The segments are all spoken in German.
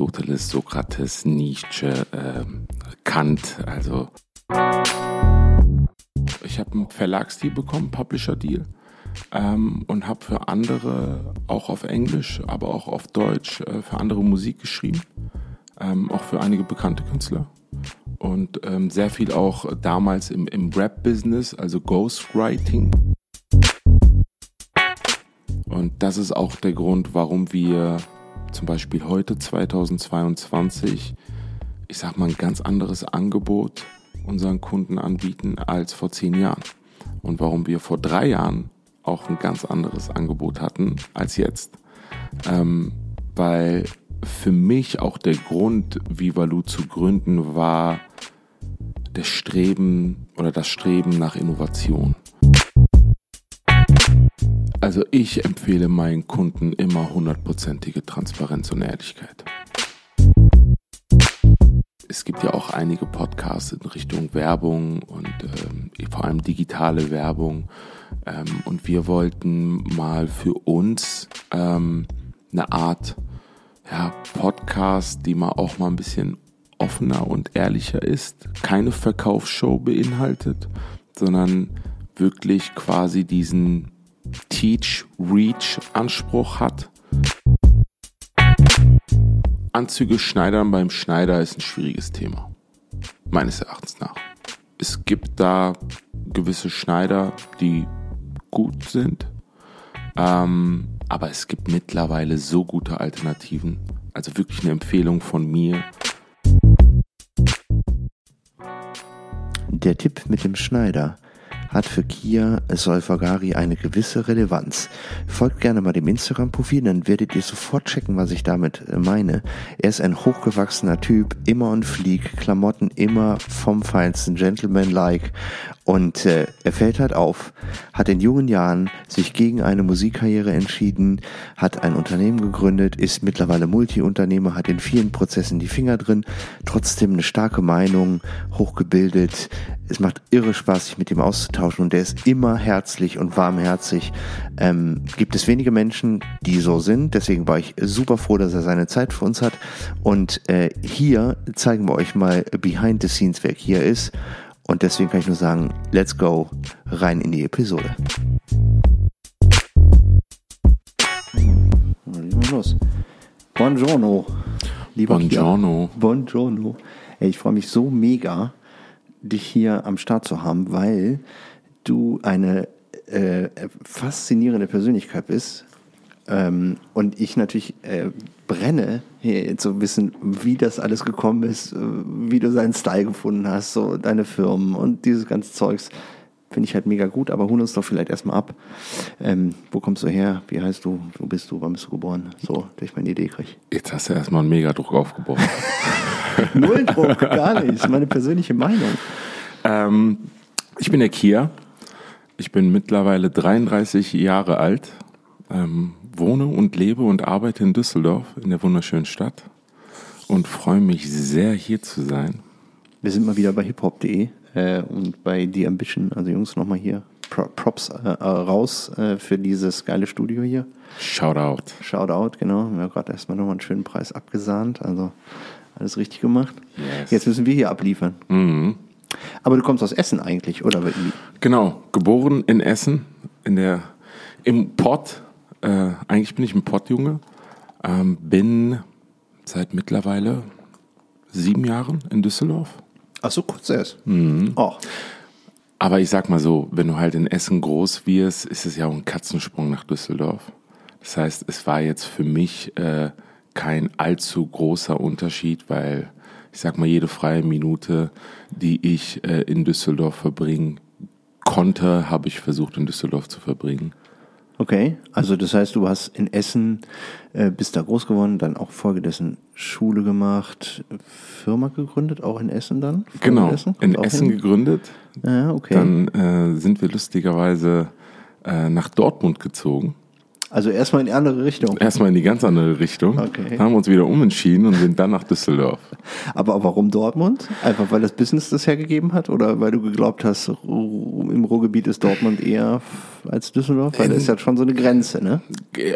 Aristoteles, Sokrates, Nietzsche, äh, Kant. Also ich habe einen Verlagsdeal bekommen, Publisher-Deal. Ähm, und habe für andere, auch auf Englisch, aber auch auf Deutsch, äh, für andere Musik geschrieben. Ähm, auch für einige bekannte Künstler. Und ähm, sehr viel auch damals im, im Rap-Business, also Ghostwriting. Und das ist auch der Grund, warum wir zum Beispiel heute 2022, ich sag mal, ein ganz anderes Angebot unseren Kunden anbieten als vor zehn Jahren. Und warum wir vor drei Jahren auch ein ganz anderes Angebot hatten als jetzt. Ähm, weil für mich auch der Grund, Vivalu zu gründen, war der Streben oder das Streben nach Innovation. Also ich empfehle meinen Kunden immer hundertprozentige Transparenz und Ehrlichkeit. Es gibt ja auch einige Podcasts in Richtung Werbung und ähm, vor allem digitale Werbung. Ähm, und wir wollten mal für uns ähm, eine Art ja, Podcast, die mal auch mal ein bisschen offener und ehrlicher ist, keine Verkaufsshow beinhaltet, sondern wirklich quasi diesen Teach-Reach-Anspruch hat. Anzüge schneidern beim Schneider ist ein schwieriges Thema, meines Erachtens nach. Es gibt da gewisse Schneider, die gut sind, ähm, aber es gibt mittlerweile so gute Alternativen. Also wirklich eine Empfehlung von mir. Der Tipp mit dem Schneider hat für Kia Solfagari eine gewisse Relevanz. Folgt gerne mal dem Instagram-Profil, dann werdet ihr sofort checken, was ich damit äh, meine. Er ist ein hochgewachsener Typ, immer on fleek, Klamotten immer vom feinsten, Gentleman-like und äh, er fällt halt auf, hat in jungen Jahren sich gegen eine Musikkarriere entschieden, hat ein Unternehmen gegründet, ist mittlerweile Multiunternehmer, hat in vielen Prozessen die Finger drin, trotzdem eine starke Meinung, hochgebildet. Es macht irre Spaß, sich mit ihm auszutauschen und der ist immer herzlich und warmherzig. Ähm, gibt es wenige Menschen, die so sind, deswegen war ich super froh, dass er seine Zeit für uns hat. Und äh, hier zeigen wir euch mal behind the scenes, wer hier ist. Und deswegen kann ich nur sagen, let's go rein in die Episode. Los. Buongiorno. Lieber Buongiorno. Kia. Buongiorno. Ey, ich freue mich so mega, dich hier am Start zu haben, weil du eine äh, faszinierende Persönlichkeit bist. Ähm, und ich natürlich äh, brenne, hier zu wissen, wie das alles gekommen ist, äh, wie du seinen Style gefunden hast, so deine Firmen und dieses ganze Zeugs. Finde ich halt mega gut, aber holen uns doch vielleicht erstmal ab. Ähm, wo kommst du her? Wie heißt du? Wo bist du? Wann bist du geboren? So, dass ich meine Idee kriege. Jetzt hast du erstmal einen Megadruck aufgebaut. Null Druck, gar nicht. Meine persönliche Meinung. Ähm, ich bin der Kia. Ich bin mittlerweile 33 Jahre alt. Ähm, wohne und lebe und arbeite in Düsseldorf, in der wunderschönen Stadt und freue mich sehr, hier zu sein. Wir sind mal wieder bei hiphop.de äh, und bei The Ambition, also Jungs, nochmal hier Props äh, äh, raus äh, für dieses geile Studio hier. Shoutout. Shoutout, genau. Wir haben gerade erstmal nochmal einen schönen Preis abgesahnt, also alles richtig gemacht. Yes. Jetzt müssen wir hier abliefern. Mhm. Aber du kommst aus Essen eigentlich, oder? Genau, geboren in Essen, in der, im Pott äh, eigentlich bin ich ein Pottjunge. Ähm, bin seit mittlerweile sieben Jahren in Düsseldorf. Ach so, kurz erst. Mhm. Oh. Aber ich sag mal so, wenn du halt in Essen groß wirst, ist es ja auch ein Katzensprung nach Düsseldorf. Das heißt, es war jetzt für mich äh, kein allzu großer Unterschied, weil ich sag mal, jede freie Minute, die ich äh, in Düsseldorf verbringen konnte, habe ich versucht in Düsseldorf zu verbringen. Okay, also das heißt, du hast in Essen, äh, bist da groß geworden, dann auch folgedessen Schule gemacht, Firma gegründet, auch in Essen dann? Genau, in Essen hin? gegründet. Ja, okay. Dann äh, sind wir lustigerweise äh, nach Dortmund gezogen. Also erstmal in die andere Richtung. Erstmal in die ganz andere Richtung. Okay. Haben uns wieder umentschieden und sind dann nach Düsseldorf. Aber warum Dortmund? Einfach weil das Business das hergegeben hat oder weil du geglaubt hast, im Ruhrgebiet ist Dortmund eher als Düsseldorf? Weil das ist ja schon so eine Grenze, ne?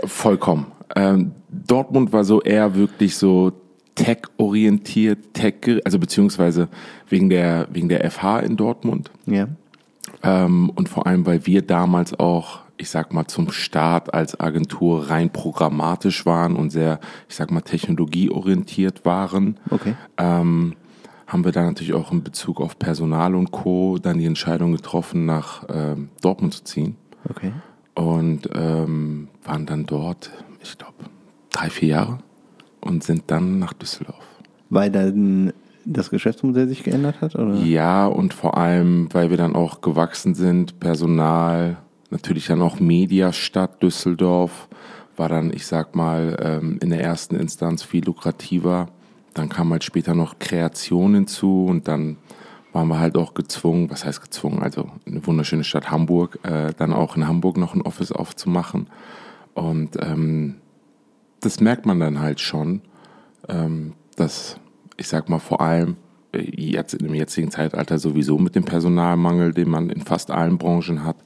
Vollkommen. Ähm, Dortmund war so eher wirklich so tech-orientiert, tech, also beziehungsweise wegen der, wegen der FH in Dortmund. Ja. Ähm, und vor allem, weil wir damals auch, ich sag mal, zum Start als Agentur rein programmatisch waren und sehr, ich sag mal, technologieorientiert waren. Okay. Ähm, haben wir dann natürlich auch in Bezug auf Personal und Co. dann die Entscheidung getroffen, nach ähm, Dortmund zu ziehen. Okay. Und ähm, waren dann dort, ich glaube, drei, vier Jahre und sind dann nach Düsseldorf. Weil dann das Geschäftsmodell sich geändert hat? Oder? Ja, und vor allem, weil wir dann auch gewachsen sind, Personal, natürlich dann auch Mediastadt Düsseldorf, war dann, ich sag mal, ähm, in der ersten Instanz viel lukrativer. Dann kam halt später noch Kreation hinzu und dann waren wir halt auch gezwungen, was heißt gezwungen, also eine wunderschöne Stadt Hamburg, äh, dann auch in Hamburg noch ein Office aufzumachen. Und ähm, das merkt man dann halt schon, ähm, dass ich sag mal vor allem jetzt in dem jetzigen Zeitalter sowieso mit dem Personalmangel, den man in fast allen Branchen hat,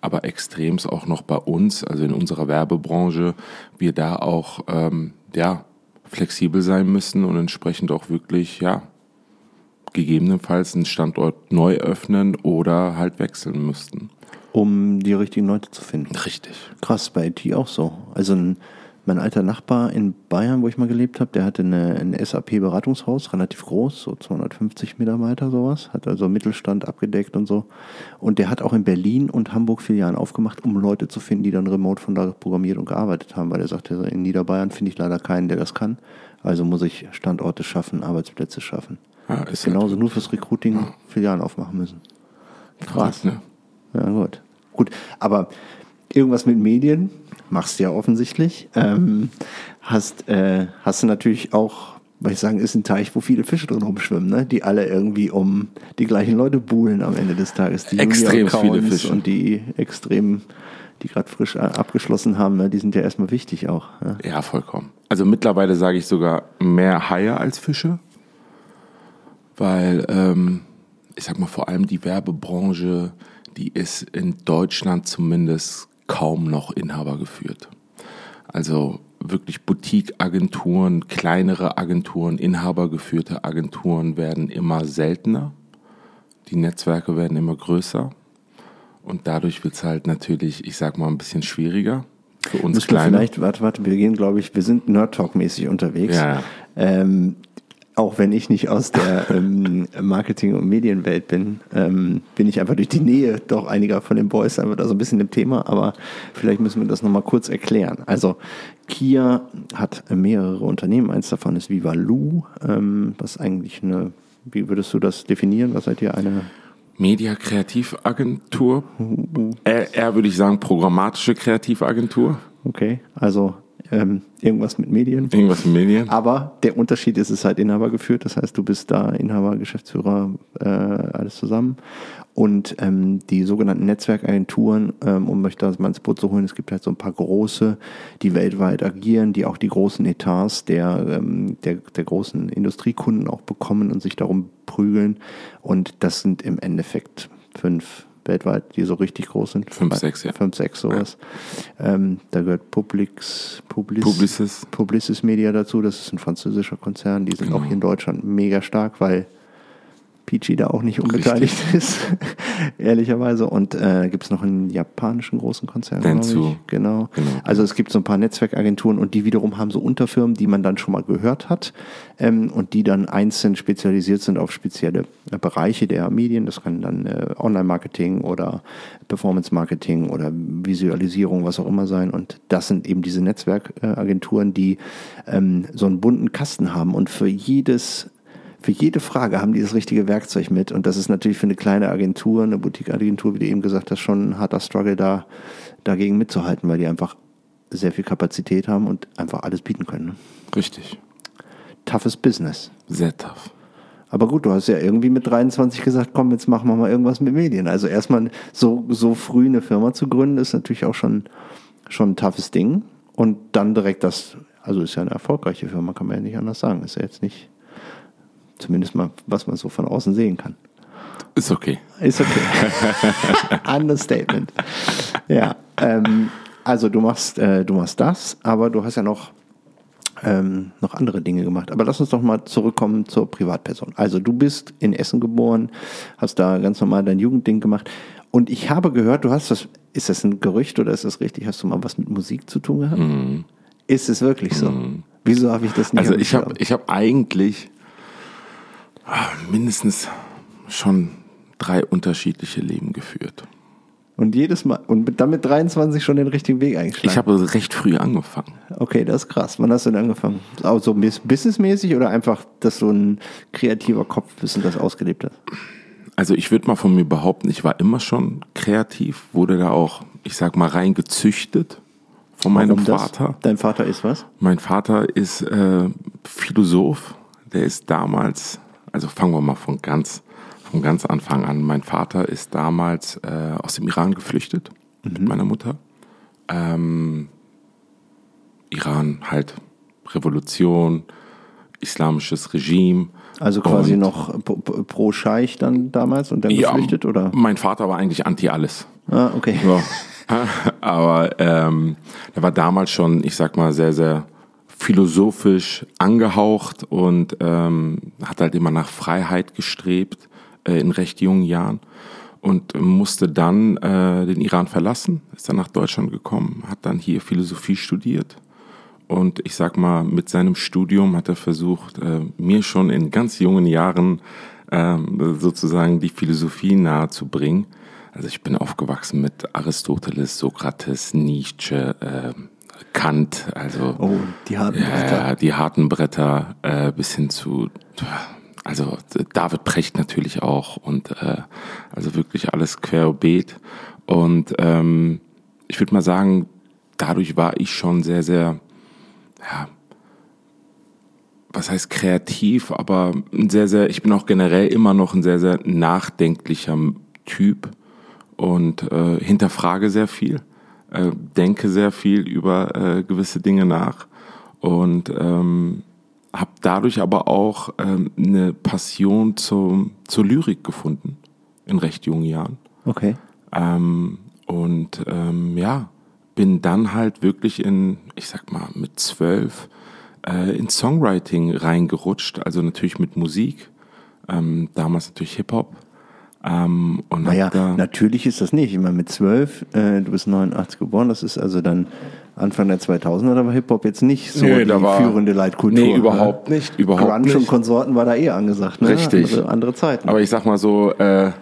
aber extremst auch noch bei uns, also in unserer Werbebranche, wir da auch ähm, ja flexibel sein müssen und entsprechend auch wirklich ja gegebenenfalls einen Standort neu öffnen oder halt wechseln müssten. Um die richtigen Leute zu finden. Richtig. Krass, bei IT auch so. Also ein, mein alter Nachbar in Bayern, wo ich mal gelebt habe, der hatte eine, ein SAP-Beratungshaus, relativ groß, so 250 Mitarbeiter sowas, hat also Mittelstand abgedeckt und so. Und der hat auch in Berlin und Hamburg Filialen aufgemacht, um Leute zu finden, die dann remote von da programmiert und gearbeitet haben, weil er sagte, in Niederbayern finde ich leider keinen, der das kann. Also muss ich Standorte schaffen, Arbeitsplätze schaffen. Ja, ist Genauso halt nur fürs Recruiting Filialen aufmachen müssen. krass, ne? Ja, gut. Gut, aber irgendwas mit Medien machst du ja offensichtlich. Ähm, hast, äh, hast du natürlich auch, weil ich sagen, ist ein Teich, wo viele Fische drin rumschwimmen, ne? die alle irgendwie um die gleichen Leute buhlen am Ende des Tages. Die Extrem viele Fische. Und die extrem, die gerade frisch äh, abgeschlossen haben, ne? die sind ja erstmal wichtig auch. Ja? Ja, vollkommen. Also mittlerweile sage ich sogar mehr Haie als Fische, weil ähm, ich sag mal vor allem die Werbebranche, die ist in Deutschland zumindest kaum noch Inhaber geführt. Also wirklich Boutique-Agenturen, kleinere Agenturen, inhabergeführte Agenturen werden immer seltener. Die Netzwerke werden immer größer. Und dadurch wird es halt natürlich, ich sag mal, ein bisschen schwieriger für uns Müssen vielleicht, warte, warte, wir gehen, glaube ich, wir sind Nerd Talk-mäßig unterwegs. Ja. Ähm, auch wenn ich nicht aus der ähm, Marketing- und Medienwelt bin, ähm, bin ich einfach durch die Nähe doch einiger von den Boys einfach da so ein bisschen im Thema, aber vielleicht müssen wir das nochmal kurz erklären. Also Kia hat mehrere Unternehmen, eins davon ist Vivalu, ähm, was eigentlich eine, wie würdest du das definieren? Was seid ihr eine Media Kreativagentur. Eher, eher würde ich sagen programmatische Kreativagentur. Okay, also ähm, irgendwas mit Medien. Irgendwas in Medien. Aber der Unterschied ist, es ist halt Inhaber geführt. Das heißt, du bist da Inhaber, Geschäftsführer, äh, alles zusammen. Und ähm, die sogenannten Netzwerkagenturen, ähm, um euch da mal ins Boot zu holen, es gibt halt so ein paar große, die weltweit agieren, die auch die großen Etats der, ähm, der, der großen Industriekunden auch bekommen und sich darum prügeln. Und das sind im Endeffekt fünf weltweit, die so richtig groß sind. Fünf, sechs, ja. Fünf, sechs, sowas. Ähm, da gehört Publix, Publis, Publicis. Publicis Media dazu. Das ist ein französischer Konzern. Die sind Genau. auch hier in Deutschland mega stark, weil Peachy da auch nicht unbeteiligt ist, ehrlicherweise. Und äh, gibt es noch einen japanischen großen Konzern, Dentsu. Genau. Genau. Also es gibt so ein paar Netzwerkagenturen und die wiederum haben so Unterfirmen, die man dann schon mal gehört hat ähm, und die dann einzeln spezialisiert sind auf spezielle äh, Bereiche der Medien. Das kann dann äh, Online-Marketing oder Performance-Marketing oder Visualisierung, was auch immer sein. Und das sind eben diese Netzwerkagenturen, die ähm, so einen bunten Kasten haben und für jedes für jede Frage haben die das richtige Werkzeug mit. Und das ist natürlich für eine kleine Agentur, eine Boutique-Agentur, wie du eben gesagt hast, schon ein harter Struggle da, dagegen mitzuhalten, weil die einfach sehr viel Kapazität haben und einfach alles bieten können. Ne? Richtig. Toughes Business. Sehr tough. Aber gut, du hast ja irgendwie mit 23 gesagt, komm, jetzt machen wir mal irgendwas mit Medien. Also erstmal so, so früh eine Firma zu gründen, ist natürlich auch schon, schon ein toughes Ding. Und dann direkt das, also ist ja eine erfolgreiche Firma, kann man ja nicht anders sagen. Ist ja jetzt nicht, zumindest mal, was man so von außen sehen kann. Ist okay. Ist okay. Understatement. Ja, ähm, also du machst, äh, du machst das, aber du hast ja noch ähm, noch andere Dinge gemacht. Aber lass uns doch mal zurückkommen zur Privatperson. Also du bist in Essen geboren, hast da ganz normal dein Jugendding gemacht. Und ich habe gehört, du hast das, ist das ein Gerücht oder ist das richtig? Hast du mal was mit Musik zu tun gehabt? Mhm. Ist es wirklich so? Wieso habe ich das nicht Also ich habe ich hab eigentlich mindestens schon drei unterschiedliche Leben geführt. Und jedes Mal, und dann mit 23 schon den richtigen Weg eingeschlagen. Ich habe recht früh angefangen. Okay, das ist krass. Wann hast du denn angefangen? Auch so bis- businessmäßig oder einfach, dass du ein kreativer Kopf bist und das ausgelebt hast? Also ich würde mal von mir behaupten, ich war immer schon kreativ, wurde da auch, ich sag mal, reingezüchtet von meinem Warum das? Vater. Dein Vater ist was? Mein Vater ist äh, Philosoph. Der ist damals, also fangen wir mal von ganz, von ganz Anfang an. Mein Vater ist damals äh, aus dem Iran geflüchtet mit meiner Mutter. Ähm, Iran halt Revolution, islamisches Regime. Also quasi Und- noch pro, Scheich dann damals und dann Ja, geflüchtet, oder? Mein Vater war eigentlich anti alles. Ah, okay. Ja. Aber ähm, er war damals schon, ich sag mal, sehr, sehr philosophisch angehaucht und ähm, hat halt immer nach Freiheit gestrebt äh, in recht jungen Jahren und musste dann äh, den Iran verlassen, ist dann nach Deutschland gekommen, hat dann hier Philosophie studiert und ich sag mal, mit seinem Studium hat er versucht, äh, mir schon in ganz jungen Jahren ähm, sozusagen die Philosophie nahezubringen. Also ich bin aufgewachsen mit Aristoteles, Sokrates, Nietzsche, äh, Kant, also Oh, die harten Bretter. ja, die harten Bretter äh, bis hin zu, also David Precht natürlich auch und äh, also wirklich alles querbeet. Und ähm, ich würde mal sagen, dadurch war ich schon sehr, sehr, ja, was heißt kreativ, aber ein sehr, sehr, ich bin auch generell immer noch ein sehr, sehr nachdenklicher Typ und äh, hinterfrage sehr viel, äh, denke sehr viel über äh, gewisse Dinge nach und ähm, habe dadurch aber auch ähm, eine Passion zum, zur Lyrik gefunden in recht jungen Jahren. Okay. Ähm, und ähm, ja, bin dann halt wirklich in, ich sag mal, mit zwölf äh, in Songwriting reingerutscht, also natürlich mit Musik, ähm, damals natürlich Hip-Hop. Ähm, Naja, natürlich ist das nicht. Ich meine, mit zwölf, äh, du bist 89 geboren, das ist also dann Anfang der 2000er, da war Hip-Hop jetzt nicht so Nee, die war- führende Leitkultur. Nee, überhaupt nicht, überhaupt Grunge nicht. und Konsorten war da eher angesagt. Ne? Richtig. Andere, andere Zeiten. aber ich sag mal so, äh,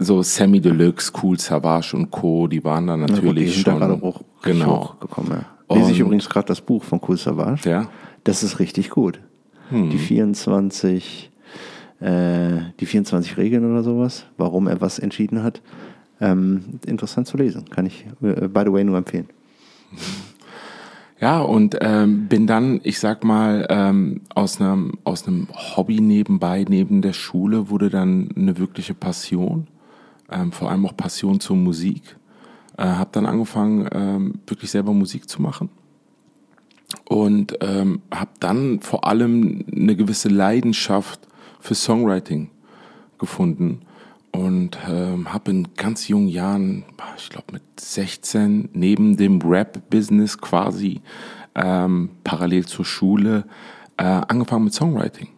so Sammy Deluxe, Cool Savage und Co., die waren da gut, natürlich sind da schon. hoch, genau. hochgekommen. Ja. Lese ich übrigens gerade das Buch von Cool Savage. Ja. Das ist richtig gut. Hm. Die 24, äh, die 24 Regeln oder sowas, warum er was entschieden hat. Ähm, interessant zu lesen. Kann ich, äh, by the way, nur empfehlen. Ja, und ähm, bin dann, ich sag mal, ähm, aus einem aus Hobby nebenbei, neben der Schule, wurde dann eine wirkliche Passion, ähm, vor allem auch Passion zur Musik. Äh, habe dann angefangen, ähm, wirklich selber Musik zu machen und ähm, habe dann vor allem eine gewisse Leidenschaft für Songwriting gefunden und ähm, habe in ganz jungen Jahren, ich glaube mit 16, neben dem Rap-Business quasi ähm, parallel zur Schule äh, angefangen mit Songwriting.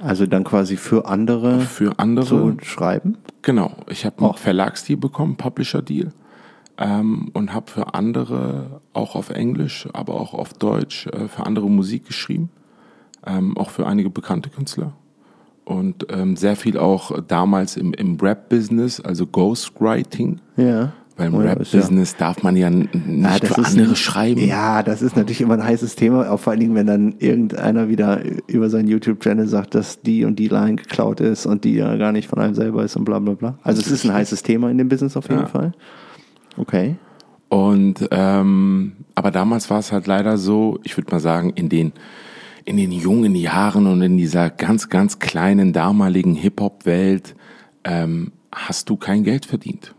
Also dann quasi für andere Für andere. zu schreiben. Genau, ich habe einen Verlagsdeal bekommen, Publisher-Deal. Ähm, und habe für andere, auch auf Englisch, aber auch auf Deutsch, äh, für andere Musik geschrieben. Ähm, auch für einige bekannte Künstler. Und ähm, sehr viel auch damals im, im Rap-Business, also Ghostwriting. Ja. Weil im Oh ist ja- Rap-Business darf man ja nicht Ja, das für andere ein- schreiben. Ja, das ist natürlich immer ein heißes Thema, auch vor allen Dingen, wenn dann irgendeiner wieder über seinen YouTube-Channel sagt, dass die und die Line geklaut ist und die ja gar nicht von einem selber ist und bla bla bla. Also es ist ein heißes Thema in dem Business auf jeden Ja. Fall. Okay. Und ähm, aber damals war es halt leider so, ich würde mal sagen, in den in den jungen Jahren und in dieser ganz ganz kleinen damaligen Hip Hop Welt ähm, hast du kein Geld verdient.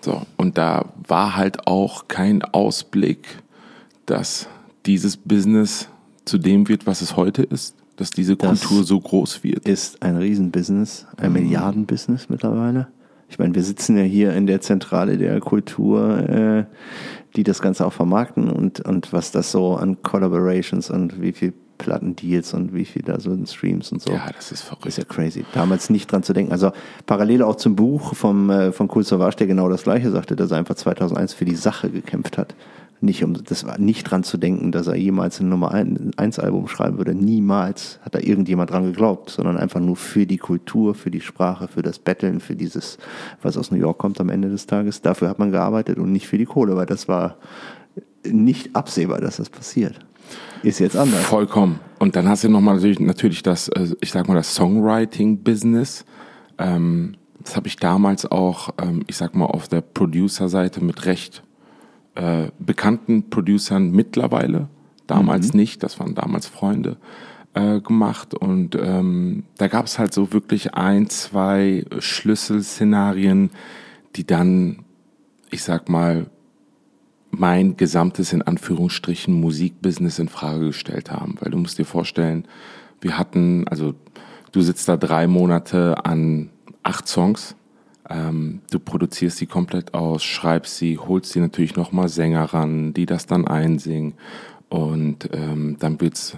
So und da war halt auch kein Ausblick, dass dieses Business zu dem wird, was es heute ist, dass diese Das Kultur so groß wird. Ist ein Riesenbusiness, ein Milliardenbusiness mittlerweile. Ich meine, wir sitzen ja hier in der Zentrale der Kultur, äh, die das Ganze auch vermarkten und, und was das so an Collaborations und wie viel Plattendeals und wie viel da so in Streams und so. Ja, das ist verrückt. ist ja crazy. Damals nicht dran zu denken. Also parallel auch zum Buch vom, äh, von Cool Savage, der genau das gleiche sagte, dass er einfach 2001 für die Sache gekämpft hat. Nicht um, das war nicht dran zu denken, dass er jemals ein Nummer 1 Album schreiben würde. Niemals hat da irgendjemand dran geglaubt, sondern einfach nur für die Kultur, für die Sprache, für das Betteln, für dieses, was aus New York kommt am Ende des Tages. Dafür hat man gearbeitet und nicht für die Kohle, weil das war nicht absehbar, dass das passiert. Ist jetzt anders. Vollkommen. Und dann hast du nochmal natürlich, natürlich das, äh, ich sag mal, das Songwriting-Business. Ähm, das habe ich damals auch, ähm, ich sag mal, auf der Producer-Seite mit recht äh, bekannten Producern mittlerweile, damals mhm. nicht, das waren damals Freunde, äh, gemacht. Und ähm, da gab es halt so wirklich ein, zwei Schlüsselszenarien, die dann, ich sag mal, mein gesamtes in Anführungsstrichen Musikbusiness in Frage gestellt haben. Weil du musst dir vorstellen, wir hatten, also du sitzt da drei Monate an acht Songs, ähm, du produzierst sie komplett aus, schreibst sie, holst sie natürlich nochmal Sänger ran, die das dann einsingen und ähm, dann wird's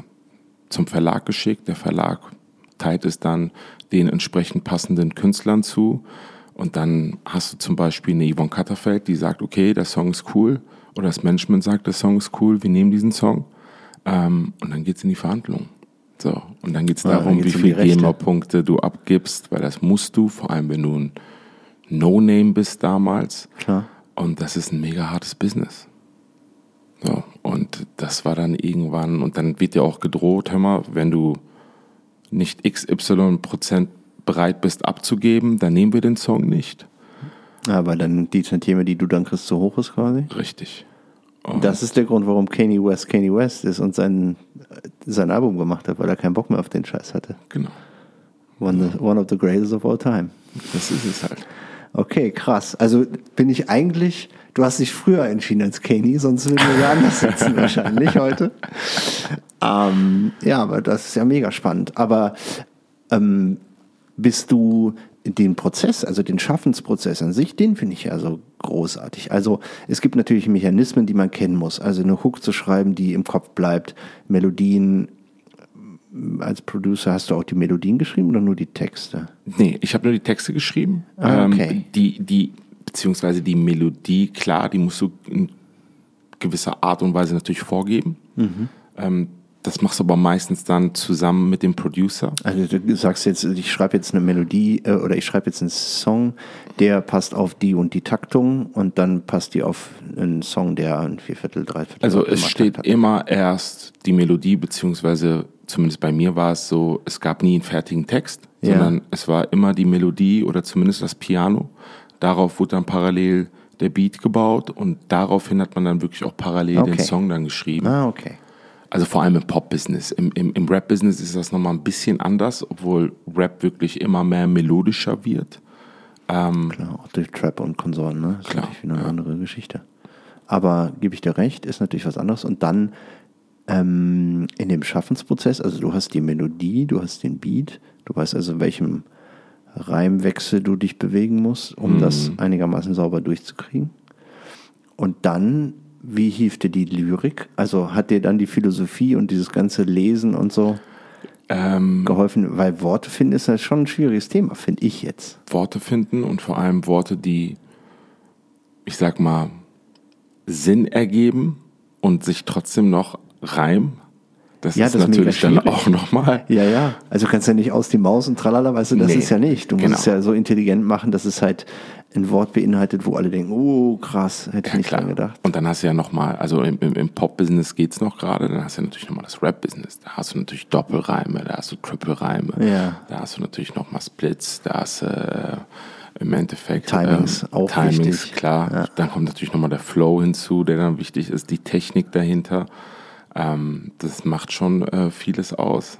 zum Verlag geschickt. Der Verlag teilt es dann den entsprechend passenden Künstlern zu und dann hast du zum Beispiel eine Yvonne Katterfeld, die sagt, okay, der Song ist cool oder das Management sagt, der Song ist cool, wir nehmen diesen Song ähm, und dann geht's in die Verhandlung. So, und dann geht's darum, ja, wie viele GEMA-Punkte du abgibst, weil das musst du, vor allem wenn du ein No-Name bist damals. Klar. Und das ist ein mega hartes Business. So, und das war dann irgendwann, und dann wird dir auch gedroht, hör mal, wenn du nicht XY Prozent bereit bist abzugeben, dann nehmen wir den Song nicht. Aber dann die Tantieme, die du dann kriegst, zu hoch ist quasi? Richtig. Und das ist der Grund, warum Kanye West Kanye West ist und sein, sein Album gemacht hat, weil er keinen Bock mehr auf den Scheiß hatte. Genau. One, the, one of the greatest of all time. Das ist es halt. Okay, krass. Also bin ich eigentlich, du hast dich früher entschieden als Kanye, sonst würden wir ja anders sitzen wahrscheinlich heute. Ähm, ja, aber das ist ja mega spannend. Aber ähm, bist du den Prozess, also den Schaffensprozess an sich, den finde ich ja so großartig. Also es gibt natürlich Mechanismen, die man kennen muss. Also eine Hook zu schreiben, die im Kopf bleibt, Melodien. Als Producer hast du auch die Melodien geschrieben oder nur die Texte? Nee, ich habe nur die Texte geschrieben. Ah, okay. Ähm, die, die, beziehungsweise die Melodie, klar, die musst du in gewisser Art und Weise natürlich vorgeben. Mhm. Ähm, das machst du aber meistens dann zusammen mit dem Producer. Also du sagst jetzt, ich schreibe jetzt eine Melodie äh, oder ich schreibe jetzt einen Song, der passt auf die und die Taktung und dann passt die auf einen Song, der ein Vierviertel, Dreiviertel. Also es steht hat. immer erst die Melodie, beziehungsweise zumindest bei mir war es so, es gab nie einen fertigen Text, ja. sondern es war immer die Melodie oder zumindest das Piano. Darauf wurde dann parallel der Beat gebaut und daraufhin hat man dann wirklich auch parallel okay. den Song dann geschrieben. Ah, okay. Also vor allem im Pop-Business. Im, im, im Rap-Business ist das nochmal ein bisschen anders, obwohl Rap wirklich immer mehr melodischer wird. Ähm, klar, auch durch Trap und Konsorten, ne? Das klar, ist natürlich wieder eine ja. andere Geschichte. Aber gebe ich dir recht, ist natürlich was anderes. Und dann ähm, in dem Schaffensprozess, also du hast die Melodie, du hast den Beat, du weißt also, in welchem Reimwechsel du dich bewegen musst, um mm. das einigermaßen sauber durchzukriegen. Und dann wie hieft dir die Lyrik? Also hat dir dann die Philosophie und dieses ganze Lesen und so ähm, geholfen? Weil Worte finden ist ja schon ein schwieriges Thema, finde ich jetzt. Worte finden und vor allem Worte, die, ich sag mal, Sinn ergeben und sich trotzdem noch reimen. Das ja, ist das natürlich dann auch nochmal. Ja, ja. Also du kannst ja nicht aus die Maus und tralala, weißt du, das nee, ist ja nicht. Du musst genau. es ja so intelligent machen, dass es halt ein Wort beinhaltet, wo alle denken, oh krass, hätte ich ja, nicht klar. dran gedacht. Und dann hast du ja nochmal, also im, im, Pop-Business geht es noch gerade, dann hast du ja natürlich nochmal das Rap-Business, da hast du natürlich Doppelreime, da hast du Triple-Reime, ja. da hast du natürlich nochmal Splits, da hast du äh, im Endeffekt Timings, ähm, auch Timings, wichtig. klar. Ja. Dann kommt natürlich nochmal der Flow hinzu, der dann wichtig ist, die Technik dahinter. Ähm, das macht schon äh, vieles aus.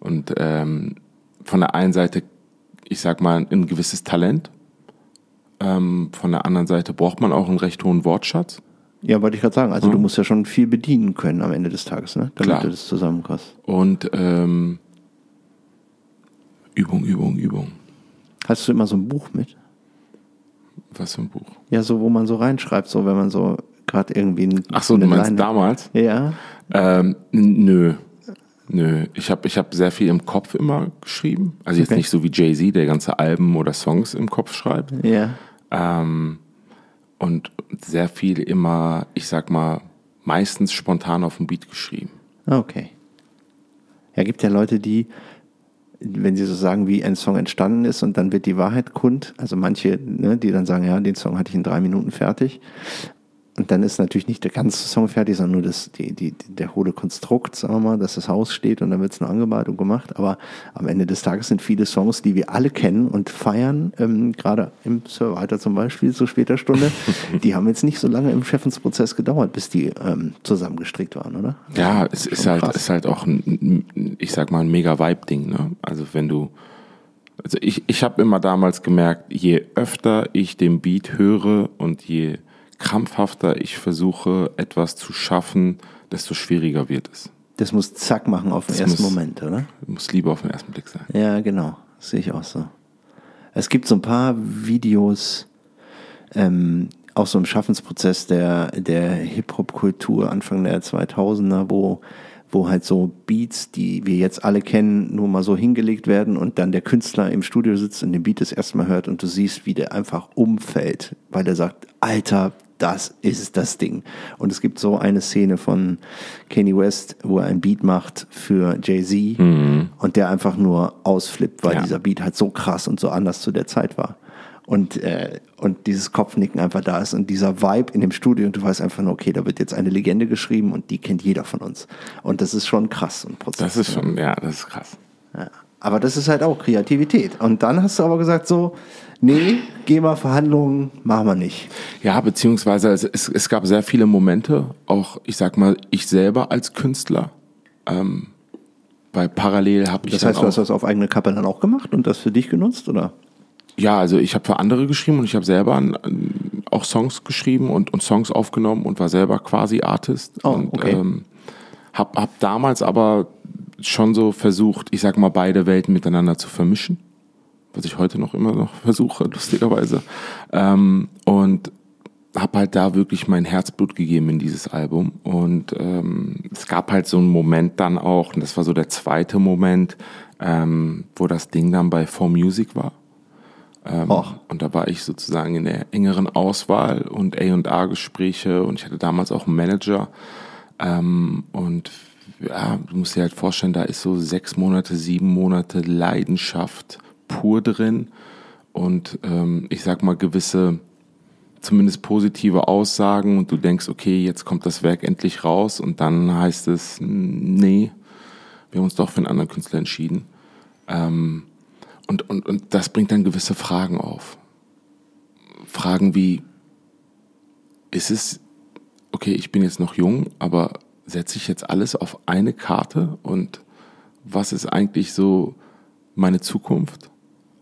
Und ähm, von der einen Seite, ich sag mal, ein gewisses Talent, ähm, von der anderen Seite braucht man auch einen recht hohen Wortschatz. Ja, wollte ich gerade sagen. Also mhm. du musst ja schon viel bedienen können am Ende des Tages, ne? damit Klar. du das zusammenkriegst. Und ähm, Übung, Übung, Übung. Hast du immer so ein Buch mit? Was für ein Buch? Ja, so, wo man so reinschreibt, so wenn man so gerade irgendwie ein, Ach so, du meinst Line- damals? Ja. Ähm, nö. Nö. Ich habe ich hab sehr viel im Kopf immer geschrieben. Also jetzt Okay. nicht so wie Jay-Z, der ganze Alben oder Songs im Kopf schreibt. Ja. Ähm, und sehr viel immer, ich sag mal, meistens spontan auf dem Beat geschrieben. Okay. Ja, gibt ja Leute, die, wenn sie so sagen, wie ein Song entstanden ist und dann wird die Wahrheit kund, also manche, ne, die dann sagen, ja, den Song hatte ich in drei Minuten fertig. Und dann ist natürlich nicht der ganze Song fertig, sondern nur das, die, die, der hohle Konstrukt, sagen wir mal, dass das Haus steht und dann wird es nur angemalt und gemacht. Aber am Ende des Tages sind viele Songs, die wir alle kennen und feiern, ähm, gerade im Survivor zum Beispiel, zu später Stunde, die haben jetzt nicht so lange im Schaffensprozess gedauert, bis die ähm, zusammengestrickt waren, oder? Ja, es ist Schon halt, krass. ist halt auch ein, ein- ich sag mal, ein mega Vibe-Ding. Ne? Also wenn du, also ich, ich habe immer damals gemerkt, je öfter ich den Beat höre und je krampfhafter ich versuche, etwas zu schaffen, desto schwieriger wird es. Das muss zack machen auf den Das ersten muss- Moment, oder? Muss lieber auf den ersten Blick sein. Ja, genau. Das sehe ich auch so. Es gibt so ein paar Videos, ähm, auch so im Schaffensprozess der, der Hip-Hop-Kultur Anfang der 2000er, wo, wo halt so Beats, die wir jetzt alle kennen, nur mal so hingelegt werden und dann der Künstler im Studio sitzt und den Beat das erste Mal hört und du siehst, wie der einfach umfällt, weil er sagt, Alter, das ist das Ding. Und es gibt so eine Szene von Kanye West, wo er ein Beat macht für Jay-Z und der einfach nur ausflippt, weil Ja. dieser Beat halt so krass und so anders zu der Zeit war. Und, äh, und dieses Kopfnicken einfach da ist und dieser Vibe in dem Studio und du weißt einfach nur, okay, da wird jetzt eine Legende geschrieben und die kennt jeder von uns. Und das ist schon krass, ein Prozess. Das ist schon, ja, das ist krass. Ja. Aber das ist halt auch Kreativität. Und dann hast du aber gesagt so, nee, GEMA-Verhandlungen machen wir nicht. Ja, beziehungsweise es, es, es gab sehr viele Momente, auch ich sag mal, ich selber als Künstler, ähm, weil parallel habe ich Das heißt, du hast das auf eigene Kappe dann auch gemacht und das für dich genutzt, oder? ja, also ich habe für andere geschrieben und ich habe selber an, an, auch Songs geschrieben und, und Songs aufgenommen und war selber quasi Artist Oh, und okay. ähm, hab, hab damals aber schon so versucht, ich sag mal, beide Welten miteinander zu vermischen, was ich heute noch immer noch versuche, lustigerweise. Ähm, und habe halt da wirklich mein Herzblut gegeben in dieses Album. Und ähm, es gab halt so einen Moment dann auch, und das war so der zweite Moment, ähm, wo das Ding dann bei 4Music war. Ähm, und da war ich sozusagen in der engeren Auswahl und A&A-Gespräche und ich hatte damals auch einen Manager. Ähm, und ja, du musst dir halt vorstellen, da ist so sechs Monate, sieben Monate Leidenschaft pur drin und ähm, ich sag mal gewisse zumindest positive Aussagen und du denkst, okay, jetzt kommt das Werk endlich raus und dann heißt es, nee, wir haben uns doch für einen anderen Künstler entschieden. Ähm, und, und, und das bringt dann gewisse Fragen auf. Fragen wie, ist es, okay, ich bin jetzt noch jung, aber setze ich jetzt alles auf eine Karte und was ist eigentlich so meine Zukunft?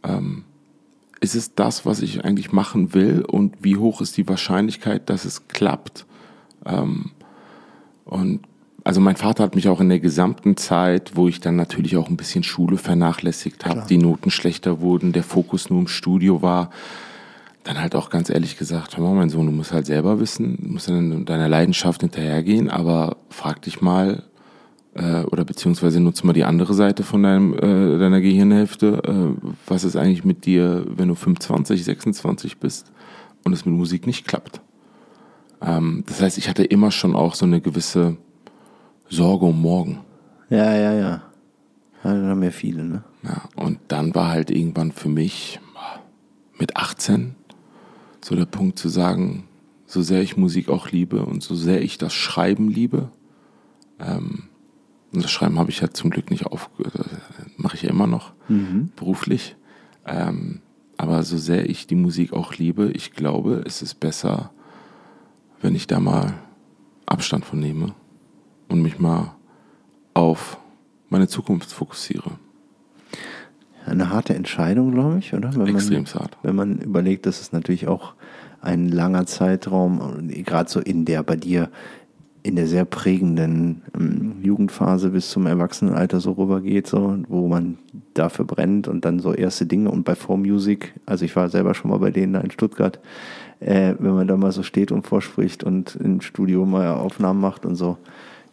Ähm, ist es das, was ich eigentlich machen will und wie hoch ist die Wahrscheinlichkeit, dass es klappt? Ähm, und also mein Vater hat mich auch in der gesamten Zeit, wo ich dann natürlich auch ein bisschen Schule vernachlässigt habe, die Noten schlechter wurden, der Fokus nur im Studio war, dann halt auch ganz ehrlich gesagt, hör mal, mein Sohn, du musst halt selber wissen, du musst dann deiner Leidenschaft hinterhergehen, aber frag dich mal, äh, oder beziehungsweise nutze mal die andere Seite von deinem, äh, deiner Gehirnhälfte, äh, was ist eigentlich mit dir, wenn du 25, 26 bist und es mit Musik nicht klappt. Ähm, das heißt, ich hatte immer schon auch so eine gewisse Sorge um morgen. Ja, ja, ja. Ja, dann haben ja viele, ne? Ja, und dann war halt irgendwann für mich mit 18 so der Punkt zu sagen, so sehr ich Musik auch liebe und so sehr ich das Schreiben liebe, ähm, und das Schreiben habe ich ja zum Glück nicht auf, äh, mache ich ja immer noch beruflich, ähm, aber so sehr ich die Musik auch liebe, ich glaube, es ist besser, wenn ich da mal Abstand von nehme und mich mal auf meine Zukunft fokussiere. Eine harte Entscheidung, glaube ich, oder? Wenn Extrem man, hart. Wenn man überlegt, dass es natürlich auch ein langer Zeitraum, gerade so in der bei dir in der sehr prägenden ähm, Jugendphase bis zum Erwachsenenalter so rübergeht, so, wo man dafür brennt und dann so erste Dinge und bei 4Music, also ich war selber schon mal bei denen da in Stuttgart, äh, wenn man da mal so steht und vorspricht und im Studio mal Aufnahmen macht und so,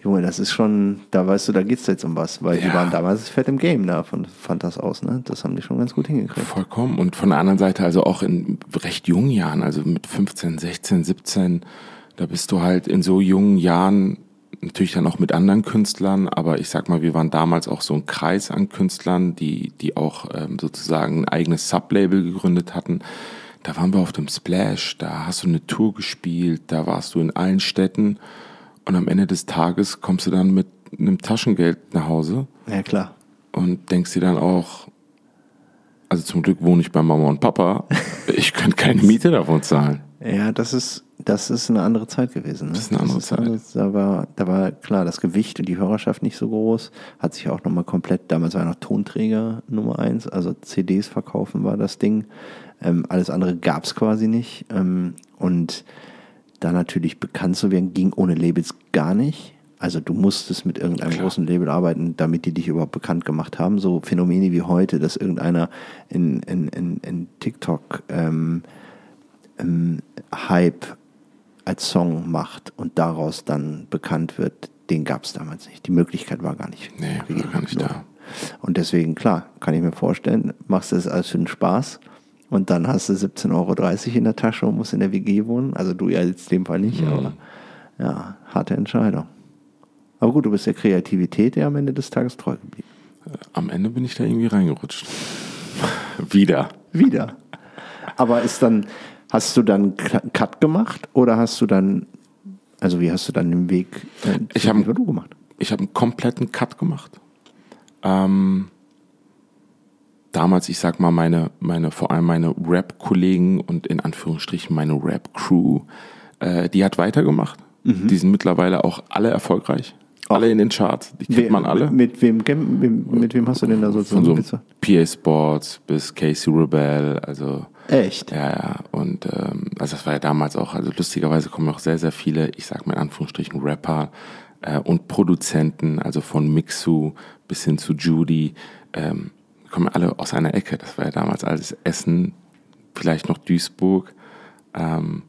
Junge, das ist schon, da weißt du, da geht's jetzt um was, weil ja. die waren damals fett im Game da, von, fand das aus, ne? Das haben die schon ganz gut hingekriegt. Vollkommen. Und von der anderen Seite, also auch in recht jungen Jahren, also mit 15, 16, 17, da bist du halt in so jungen Jahren natürlich dann auch mit anderen Künstlern, aber ich sag mal, wir waren damals auch so ein Kreis an Künstlern, die, die auch ähm, sozusagen ein eigenes Sublabel gegründet hatten. Da waren wir auf dem Splash, da hast du eine Tour gespielt, da warst du in allen Städten und am Ende des Tages kommst du dann mit einem Taschengeld nach Hause. Ja, klar. Und denkst dir dann auch, also zum Glück wohne ich bei Mama und Papa, ich könnte keine Miete davon zahlen. Ja, das ist, das ist eine andere Zeit gewesen. Ne? Das ist eine andere Zeit. Eine, da, war, da war klar das Gewicht und die Hörerschaft nicht so groß. Hat sich auch nochmal komplett, damals war noch Tonträger Nummer eins, also CDs verkaufen war das Ding. Ähm, alles andere gab es quasi nicht. Ähm, und da natürlich bekannt zu werden, ging ohne Labels gar nicht. Also du musstest mit irgendeinem Klar. großen Label arbeiten, damit die dich überhaupt bekannt gemacht haben. So Phänomene wie heute, dass irgendeiner in, in, in, in TikTok ähm, ähm, Hype als Song macht und daraus dann bekannt wird, den gab es damals nicht. Die Möglichkeit war gar nicht. Nee, war gar nicht da. Und deswegen, klar, kann ich mir vorstellen, machst du es alles für den Spaß und dann hast du 17,30 Euro in der Tasche und musst in der WG wohnen. Also du ja jetzt in dem Fall nicht, mhm. aber ja, harte Entscheidung. Aber gut, du bist der Kreativität ja am Ende des Tages treu geblieben. Äh, am Ende bin ich da irgendwie reingerutscht. Wieder. Wieder. Aber ist dann, hast du dann Cut gemacht oder hast du dann, also wie hast du dann den Weg äh, ich hab, du gemacht? Ich habe einen kompletten Cut gemacht. Ähm, damals, ich sag mal, meine, meine, vor allem meine Rap-Kollegen und in Anführungsstrichen meine Rap-Crew, äh, die hat weitergemacht. Mhm. Die sind mittlerweile auch alle erfolgreich. Ach. Alle in den Charts, die kennt We man alle. Mit wem, mit, mit wem hast du denn da so Von so PA Sports bis Casey Rebel, also. Echt? Ja, ja. Und ähm, also das war ja damals auch, also lustigerweise kommen auch sehr, sehr viele, ich sag mal in Anführungsstrichen, Rapper äh, und Produzenten, also von Mixu bis hin zu Judy, ähm, kommen alle aus einer Ecke. Das war ja damals alles Essen, vielleicht noch Duisburg. Ähm,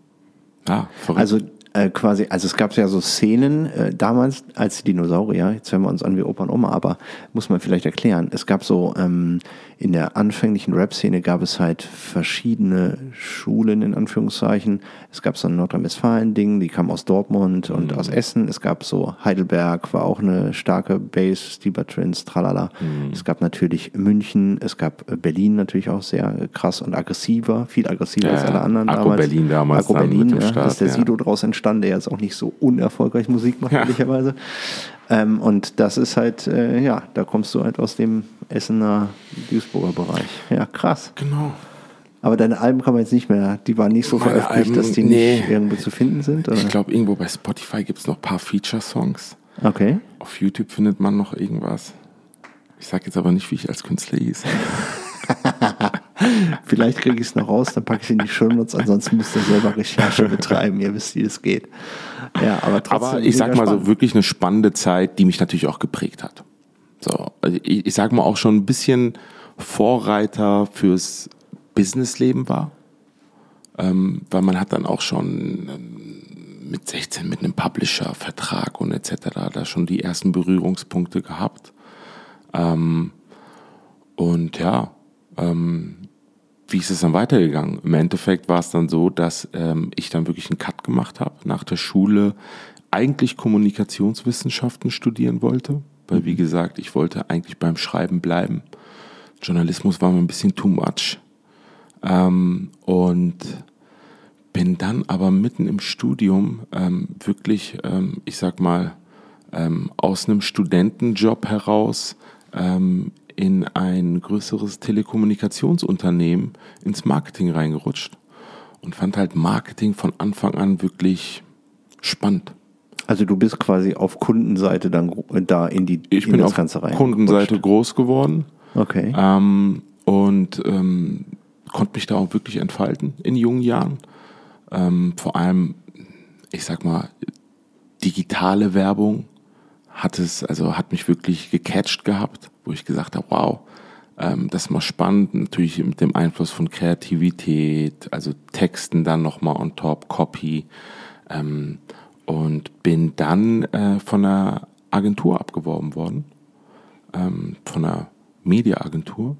ja, verrückt. Also äh, quasi, also es gab ja so Szenen äh, damals als Dinosaurier, jetzt hören wir uns an wie Opa und Oma, aber muss man vielleicht erklären, es gab so ähm, in der anfänglichen Rap-Szene gab es halt verschiedene Schulen in Anführungszeichen. Es gab so ein Nordrhein-Westfalen-Ding, die kam aus Dortmund und mhm. aus Essen. Es gab so Heidelberg, war auch eine starke Base, Stieber Twins, tralala. Mhm. Es gab natürlich München, es gab Berlin natürlich auch sehr krass und aggressiver, viel aggressiver ja, als alle anderen Akku damals. Berlin damals. Akku Berlin, ja, Start, ist der ja. Sido draus entstanden, der jetzt auch nicht so unerfolgreich Musik macht, ja. ehrlicherweise. Ähm, und das ist halt, äh, ja, da kommst du halt aus dem Essener Duisburger Bereich. Ja, krass. Genau. Aber deine Alben kann man jetzt nicht mehr, die waren nicht so Meine veröffentlicht, Alben, dass die nee. nicht irgendwo zu finden sind? Oder? Ich glaube, irgendwo bei Spotify gibt es noch ein paar Feature-Songs. Okay. Auf YouTube findet man noch irgendwas. Ich sage jetzt aber nicht, wie ich als Künstler hieß. Vielleicht kriege ich es noch raus, dann packe ich es in die Shownotes, ansonsten müsst ihr selber Recherche betreiben, ihr wisst, wie es geht. Ja, aber trotzdem. Aber ich sag mal spannend. so, wirklich eine spannende Zeit, die mich natürlich auch geprägt hat. So, also ich, ich sag mal auch schon ein bisschen Vorreiter fürs Businessleben war. Ähm, weil man hat dann auch schon ähm, mit 16 mit einem Publisher-Vertrag und etc. da schon die ersten Berührungspunkte gehabt. Ähm, und ja, ähm, wie ist es dann weitergegangen? Im Endeffekt war es dann so, dass ähm, ich dann wirklich einen Cut gemacht habe, nach der Schule eigentlich Kommunikationswissenschaften studieren wollte, weil wie mhm. gesagt, ich wollte eigentlich beim Schreiben bleiben. Journalismus war mir ein bisschen too much. Ähm, und bin dann aber mitten im Studium ähm, wirklich, ähm, ich sag mal, ähm, aus einem Studentenjob heraus ähm, in ein größeres Telekommunikationsunternehmen ins Marketing reingerutscht und fand halt Marketing von Anfang an wirklich spannend. Also du bist quasi auf Kundenseite dann da in die ich in bin auf Ganze rein. Kundenseite groß geworden. Okay. Ähm, und ähm, konnte mich da auch wirklich entfalten in jungen Jahren. Ähm, vor allem, ich sag mal, digitale Werbung hat es, also hat mich wirklich gecatcht gehabt, wo ich gesagt habe, wow, ähm, das ist mal spannend, natürlich mit dem Einfluss von Kreativität, also Texten dann nochmal on top, Copy. Ähm, und bin dann äh, von einer Agentur abgeworben worden, ähm, von einer Mediaagentur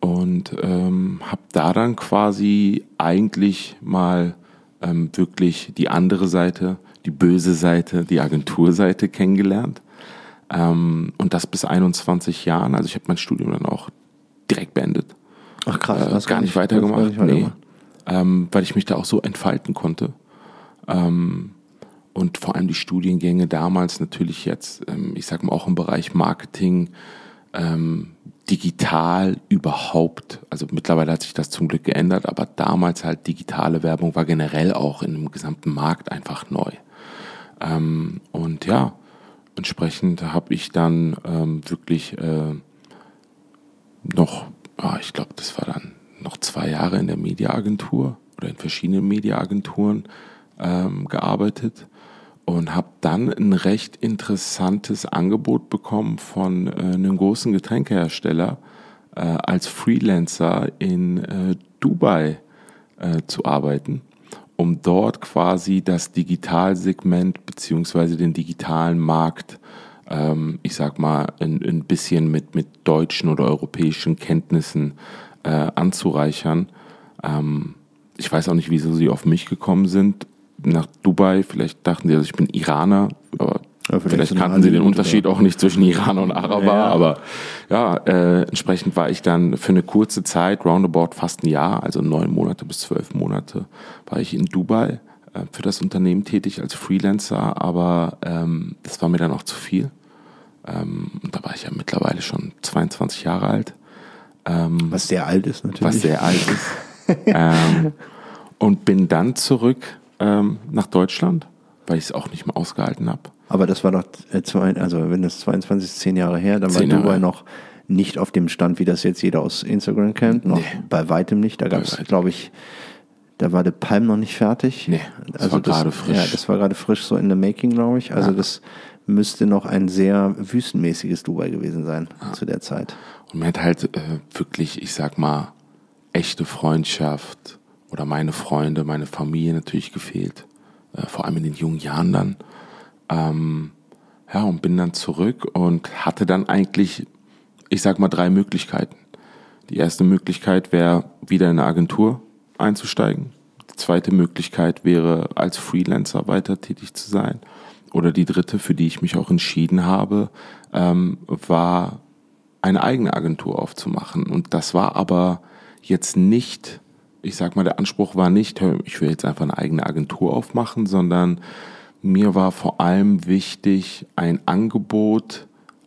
und ähm, habe da dann quasi eigentlich mal ähm, wirklich die andere Seite, die böse Seite, die Agenturseite kennengelernt. Ähm, und das bis 21 Jahren. Also ich habe mein Studium dann auch direkt beendet. Ach krass, äh, hast gar nicht weitergemacht. Nicht nee. Ähm, weil ich mich da auch so entfalten konnte. Ähm, und vor allem die Studiengänge damals natürlich jetzt, ähm, ich sag mal auch im Bereich Marketing, ähm, digital überhaupt, also mittlerweile hat sich das zum Glück geändert, aber damals halt digitale Werbung war generell auch in dem gesamten Markt einfach neu. Ähm, und ja, entsprechend habe ich dann ähm, wirklich äh, noch, oh, ich glaube, das war dann noch zwei Jahre in der Mediaagentur oder in verschiedenen Mediaagenturen ähm, gearbeitet und habe dann ein recht interessantes Angebot bekommen von äh, einem großen Getränkehersteller äh, als Freelancer in äh, Dubai äh, zu arbeiten, um dort quasi das Digitalsegment beziehungsweise den digitalen Markt, ähm, ich sag mal, ein, ein bisschen mit, mit deutschen oder europäischen Kenntnissen äh, anzureichern. Ähm, ich weiß auch nicht, wieso sie auf mich gekommen sind nach Dubai. Vielleicht dachten sie, also ich bin Iraner, aber ja, vielleicht, vielleicht kannten sie den Unterschied auch nicht zwischen Iraner und Araber. Ja. Aber ja, äh, entsprechend war ich dann für eine kurze Zeit, roundabout fast ein Jahr, also neun Monate bis zwölf Monate, war ich in Dubai äh, für das Unternehmen tätig als Freelancer. Aber ähm, das war mir dann auch zu viel. Ähm, da war ich ja mittlerweile schon 22 Jahre alt. Ähm, was sehr alt ist natürlich. Was sehr alt ist. ähm, und bin dann zurück ähm, nach Deutschland, weil ich es auch nicht mehr ausgehalten habe. Aber das war doch, äh, zwei, also wenn das 22 ist, zehn Jahre her, dann war Dubai noch nicht auf dem Stand, wie das jetzt jeder aus Instagram kennt, noch nee. bei weitem nicht. Da gab es, glaube ich, da war der Palm noch nicht fertig. Nee, das also war gerade frisch. Ja, das war gerade frisch so in the making, glaube ich. Also ja. das müsste noch ein sehr wüstenmäßiges Dubai gewesen sein ja. zu der Zeit. Und mir hat halt äh, wirklich, ich sag mal, echte Freundschaft, oder meine Freunde, meine Familie natürlich gefehlt. Äh, vor allem in den jungen Jahren dann. Ähm, ja, und bin dann zurück und hatte dann eigentlich, ich sag mal, drei Möglichkeiten. Die erste Möglichkeit wäre, wieder in eine Agentur einzusteigen. Die zweite Möglichkeit wäre, als Freelancer weiter tätig zu sein. Oder die dritte, für die ich mich auch entschieden habe, ähm, war eine eigene Agentur aufzumachen. Und das war aber jetzt nicht ich sag mal, der Anspruch war nicht, ich will jetzt einfach eine eigene Agentur aufmachen, sondern mir war vor allem wichtig, ein Angebot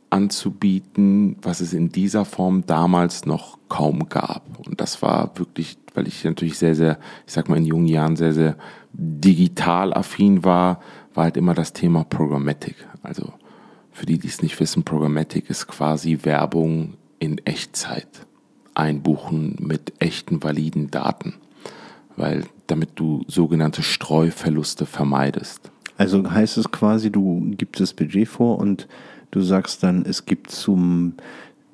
anzubieten, was es in dieser Form damals noch kaum gab. Und das war wirklich, weil ich natürlich sehr, sehr, ich sag mal, in jungen Jahren sehr, sehr digital affin war, war halt immer das Thema Programmatic. Also für die, die es nicht wissen, Programmatic ist quasi Werbung in Echtzeit einbuchen mit echten validen Daten, weil damit du sogenannte Streuverluste vermeidest. Also heißt es quasi, du gibst das Budget vor und du sagst dann, es gibt zum,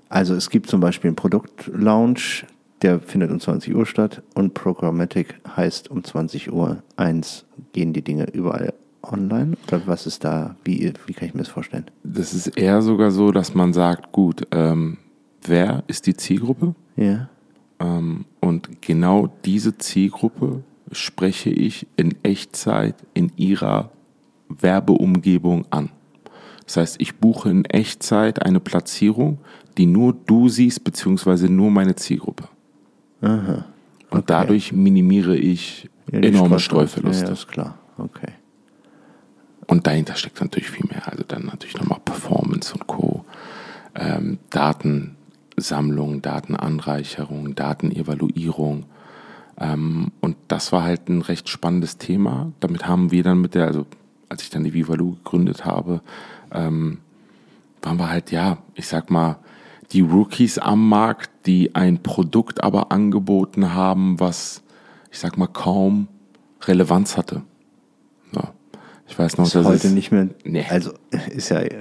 also es gibt zum Beispiel einen Produktlaunch, der findet um 20 Uhr statt und Programmatic heißt um 20 Uhr eins gehen die Dinge überall online? Oder was ist da, wie, wie kann ich mir das vorstellen? Das ist eher sogar so, dass man sagt, gut, ähm, wer ist die Zielgruppe? Ja. Ähm, und genau diese Zielgruppe spreche ich in Echtzeit in ihrer Werbeumgebung an. Das heißt, ich buche in Echtzeit eine Platzierung, die nur du siehst, beziehungsweise nur meine Zielgruppe. Aha. Okay. Und dadurch minimiere ich ja, enorme Streuverluste. Ja, ist klar. Okay. Und dahinter steckt natürlich viel mehr. Also dann natürlich nochmal Performance und Co. Ähm, Daten, Datensammlung, Datenanreicherung, Datenevaluierung. Ähm, und das war halt ein recht spannendes Thema. Damit haben wir dann mit der, also als ich dann die Vivalu gegründet habe, ähm, waren wir halt, ja, ich sag mal, die Rookies am Markt, die ein Produkt aber angeboten haben, was, ich sag mal, kaum Relevanz hatte. So. Ich weiß noch, ist dass heute es, nicht mehr. Nee. Also ist ja äh,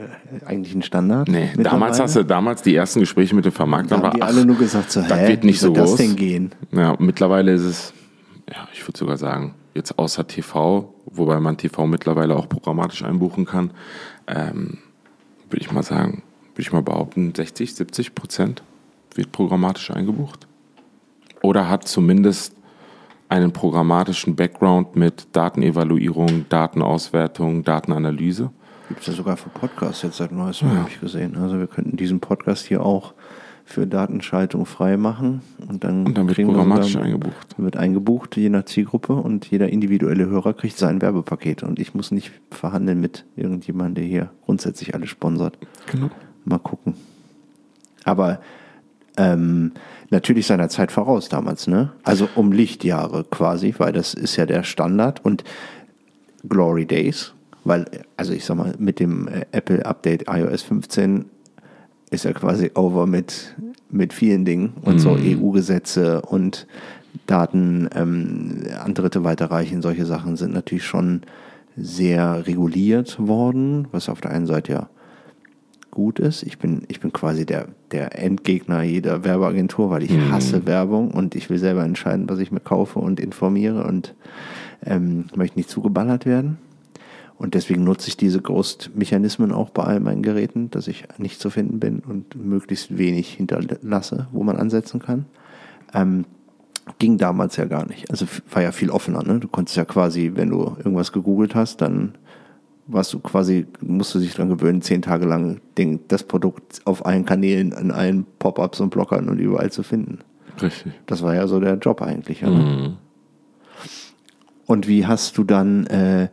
eigentlich ein Standard. Nee, damals hast du damals die ersten Gespräche mit Da Vermarktern haben war, die ach, alle nur gesagt, so, das hä, wird wie nicht so das groß. denn gehen? Ja, mittlerweile ist es, ja, ich würde sogar sagen, jetzt außer TV, wobei man TV mittlerweile auch programmatisch einbuchen kann, ähm, würde ich mal sagen, würde ich mal behaupten, 60, 70 Prozent wird programmatisch eingebucht. Oder hat zumindest einen programmatischen Background mit Datenevaluierung, Datenauswertung, Datenanalyse. Gibt es ja sogar für Podcasts jetzt seit neuestem, habe ich gesehen. Also wir könnten diesen Podcast hier auch für Datenschaltung frei machen und dann, Und dann wird programmatisch sogar- eingebucht. wird eingebucht, je nach Zielgruppe und jeder individuelle Hörer kriegt sein Werbepaket und ich muss nicht verhandeln mit irgendjemandem, der hier grundsätzlich alles sponsert. Genau. Mal gucken. Aber ähm, natürlich seiner Zeit voraus damals, ne? Also um Lichtjahre quasi, weil das ist ja der Standard und Glory Days, weil, also ich sag mal, mit dem äh, Apple Update iOS 15 ist ja quasi over mit, mit vielen Dingen und so EU-Gesetze und Daten ähm, an Dritte weiterreichen, solche Sachen sind natürlich schon sehr reguliert worden, was auf der einen Seite ja gut ist. Ich bin, ich bin quasi der, der Endgegner jeder Werbeagentur, weil ich hasse Werbung und ich will selber entscheiden, was ich mir kaufe und informiere und ähm, möchte nicht zugeballert werden. Und deswegen nutze ich diese Ghost-Mechanismen auch bei all meinen Geräten, dass ich nicht zu finden bin und möglichst wenig hinterlasse, wo man ansetzen kann. Ähm, ging damals ja gar nicht. Also war ja viel offener. Ne? Du konntest ja quasi, wenn du irgendwas gegoogelt hast, dann warst du quasi, musst du dich dran gewöhnen, zehn Tage lang den, das Produkt auf allen Kanälen, an allen Pop-ups und Blockern und überall zu finden. Richtig. Das war ja so der Job eigentlich. Ja, ne? Und wie hast du dann, äh,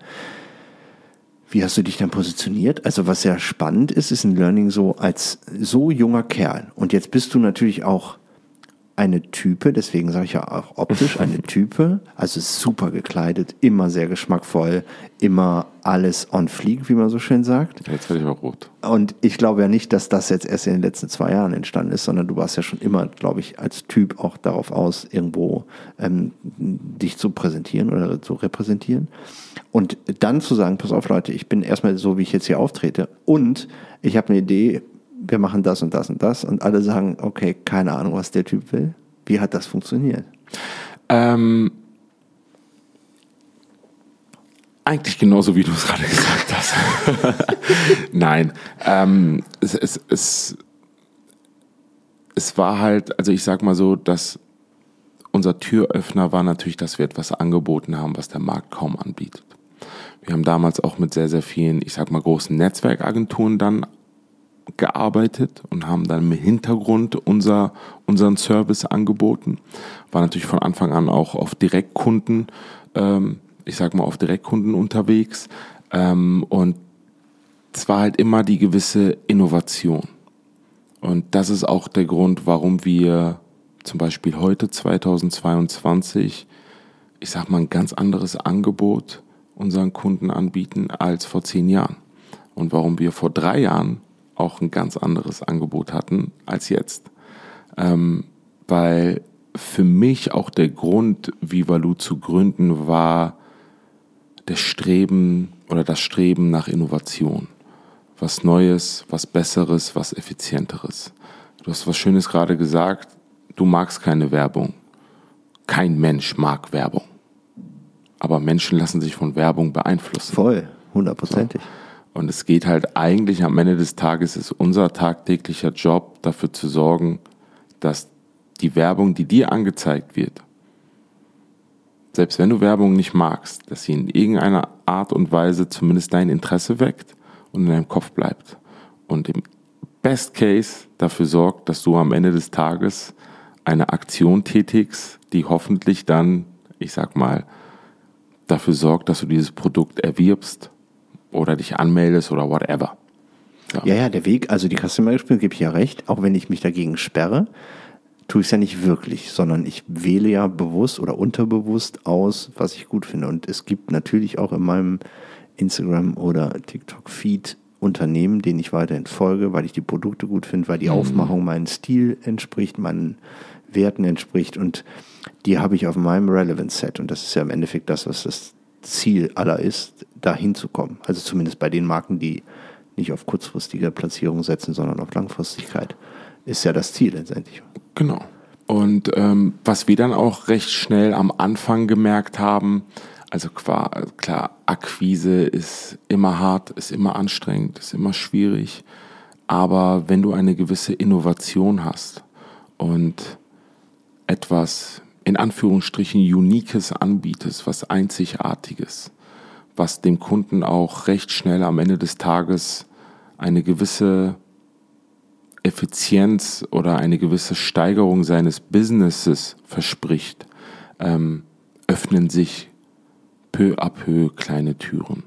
wie hast du dich dann positioniert? Also was sehr spannend ist, ist ein Learning so als so junger Kerl. Und jetzt bist du natürlich auch eine Type, deswegen sage ich ja auch optisch eine Type, also super gekleidet, immer sehr geschmackvoll, immer alles on fleek, wie man so schön sagt. Jetzt werde ich aber rot. Und ich glaube ja nicht, dass das jetzt erst in den letzten zwei Jahren entstanden ist, sondern du warst ja schon immer, glaube ich, als Typ auch darauf aus, irgendwo ähm, dich zu präsentieren oder zu repräsentieren. Und dann zu sagen, pass auf Leute, ich bin erstmal so, wie ich jetzt hier auftrete und ich habe eine Idee, wir machen das und das und das und alle sagen, okay, keine Ahnung, was der Typ will. Wie hat das funktioniert? Ähm, eigentlich genauso, wie du es gerade gesagt hast. Nein, ähm, es, es, es, es war halt, also ich sag mal so, dass unser Türöffner war natürlich, dass wir etwas angeboten haben, was der Markt kaum anbietet. Wir haben damals auch mit sehr, sehr vielen, ich sag mal, großen Netzwerkagenturen dann gearbeitet und haben dann im Hintergrund unser, unseren Service angeboten. War natürlich von Anfang an auch auf Direktkunden, ähm, ich sag mal auf Direktkunden unterwegs. Ähm, und es war halt immer die gewisse Innovation. Und das ist auch der Grund, warum wir zum Beispiel heute 2022, ich sag mal, ein ganz anderes Angebot unseren Kunden anbieten als vor zehn Jahren. Und warum wir vor drei Jahren auch ein ganz anderes Angebot hatten als jetzt. Ähm, weil für mich auch der Grund, Vivalu zu gründen, war der Streben oder das Streben nach Innovation. Was Neues, was Besseres, was Effizienteres. Du hast was Schönes gerade gesagt. Du magst keine Werbung. Kein Mensch mag Werbung. Aber Menschen lassen sich von Werbung beeinflussen. Voll, hundertprozentig. Und es geht halt eigentlich am Ende des Tages ist unser tagtäglicher Job, dafür zu sorgen, dass die Werbung, die dir angezeigt wird, selbst wenn du Werbung nicht magst, dass sie in irgendeiner Art und Weise zumindest dein Interesse weckt und in deinem Kopf bleibt. Und im Best Case dafür sorgt, dass du am Ende des Tages eine Aktion tätigst, die hoffentlich dann, ich sag mal, dafür sorgt, dass du dieses Produkt erwirbst oder dich anmeldest oder whatever. Ja, ja, der Weg, also die Customer Experience gebe ich ja recht, auch wenn ich mich dagegen sperre, tue ich es ja nicht wirklich, sondern ich wähle ja bewusst oder unterbewusst aus, was ich gut finde. Und es gibt natürlich auch in meinem Instagram oder TikTok-Feed Unternehmen, denen ich weiterhin folge, weil ich die Produkte gut finde, weil die Aufmachung meinen Stil entspricht, meinen Werten entspricht und die habe ich auf meinem Relevance Set und das ist ja im Endeffekt das, was das Ziel aller ist, da hinzukommen. Also zumindest bei den Marken, die nicht auf kurzfristige Platzierung setzen, sondern auf Langfristigkeit. Ist ja das Ziel letztendlich. Genau. Und ähm, was wir dann auch recht schnell am Anfang gemerkt haben, also klar, klar, Akquise ist immer hart, ist immer anstrengend, ist immer schwierig. Aber wenn du eine gewisse Innovation hast und etwas in Anführungsstrichen Uniques anbietest, was Einzigartiges, was dem Kunden auch recht schnell am Ende des Tages eine gewisse Effizienz oder eine gewisse Steigerung seines Businesses verspricht, ähm, öffnen sich peu à peu kleine Türen.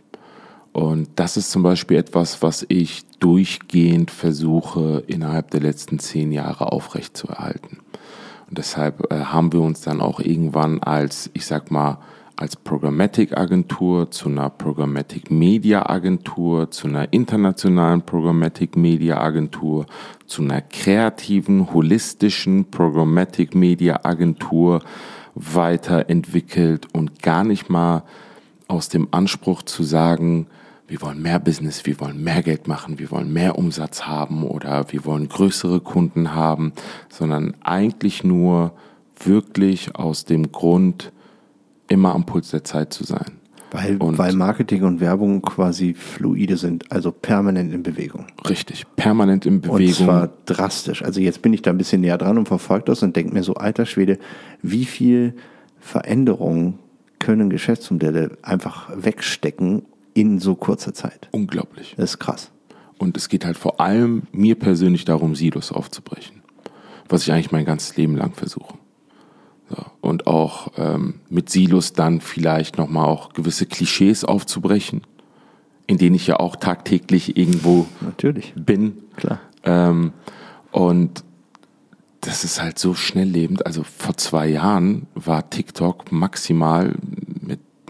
Und das ist zum Beispiel etwas, was ich durchgehend versuche, innerhalb der letzten zehn Jahre aufrechtzuerhalten. Und deshalb äh, haben wir uns dann auch irgendwann als, ich sag mal, als Programmatic-Agentur zu einer Programmatic-Media-Agentur, zu einer internationalen Programmatic-Media-Agentur, zu einer kreativen, holistischen Programmatic-Media-Agentur weiterentwickelt und gar nicht mal aus dem Anspruch zu sagen, wir wollen mehr Business, wir wollen mehr Geld machen, wir wollen mehr Umsatz haben oder wir wollen größere Kunden haben, sondern eigentlich nur wirklich aus dem Grund, immer am Puls der Zeit zu sein. Weil, weil Marketing und Werbung quasi fluide sind, also permanent in Bewegung. Richtig, permanent in Bewegung. Und zwar drastisch. Also jetzt bin ich da ein bisschen näher dran und verfolge das und denke mir so, alter Schwede, wie viel Veränderungen können Geschäftsmodelle einfach wegstecken in so kurzer Zeit. Unglaublich. Das ist krass. Und es geht halt vor allem mir persönlich darum, Silos aufzubrechen. Was ich eigentlich mein ganzes Leben lang versuche. So. Und auch ähm, mit Silos dann vielleicht nochmal auch gewisse Klischees aufzubrechen, in denen ich ja auch tagtäglich irgendwo Natürlich. bin. Klar. Ähm, und das ist halt so schnelllebend. Also vor zwei Jahren war TikTok maximal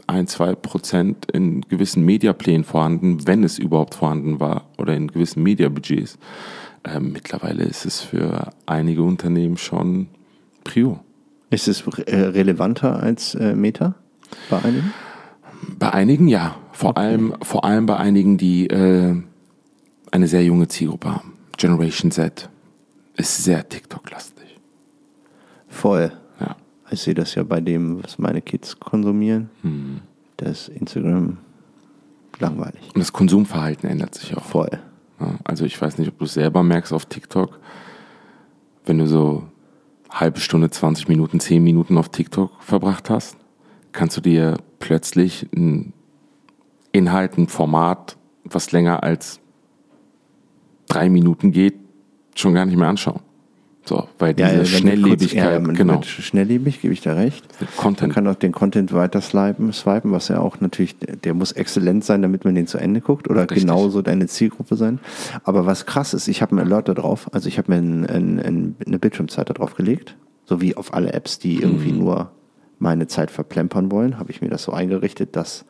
ein, zwei Prozent in gewissen Mediaplänen vorhanden, wenn es überhaupt vorhanden war, oder in gewissen Mediabudgets. Ähm, mittlerweile ist es für einige Unternehmen schon Prio. Ist es äh, relevanter als äh, Meta bei einigen? Bei einigen ja. Vor, okay. allem, vor allem bei einigen, die äh, eine sehr junge Zielgruppe haben. Generation Z ist sehr TikTok-lastig. Voll. Ich sehe das ja bei dem, was meine Kids konsumieren. Hm. Das Instagram langweilig. Und das Konsumverhalten ändert sich auch. Voll. Ja, also ich weiß nicht, ob du es selber merkst auf TikTok, wenn du so halbe Stunde, 20 Minuten, 10 Minuten auf TikTok verbracht hast, kannst du dir plötzlich ein Inhalt, ein Format, was länger als drei Minuten geht, schon gar nicht mehr anschauen. So, weil diese ja, Schnelllebigkeit, kurz, ja, genau. Schnelllebig, gebe ich da recht. Content. Man kann auch den Content weiter swipen, swipen, was ja auch natürlich, der muss exzellent sein, damit man den zu Ende guckt oder Richtig. genauso deine Zielgruppe sein. Aber was krass ist, ich habe einen Alert da drauf, also ich habe mir ein, ein, ein, eine Bildschirmzeit da drauf gelegt, so wie auf alle Apps, die irgendwie mhm. nur meine Zeit verplempern wollen, habe ich mir das so eingerichtet, dass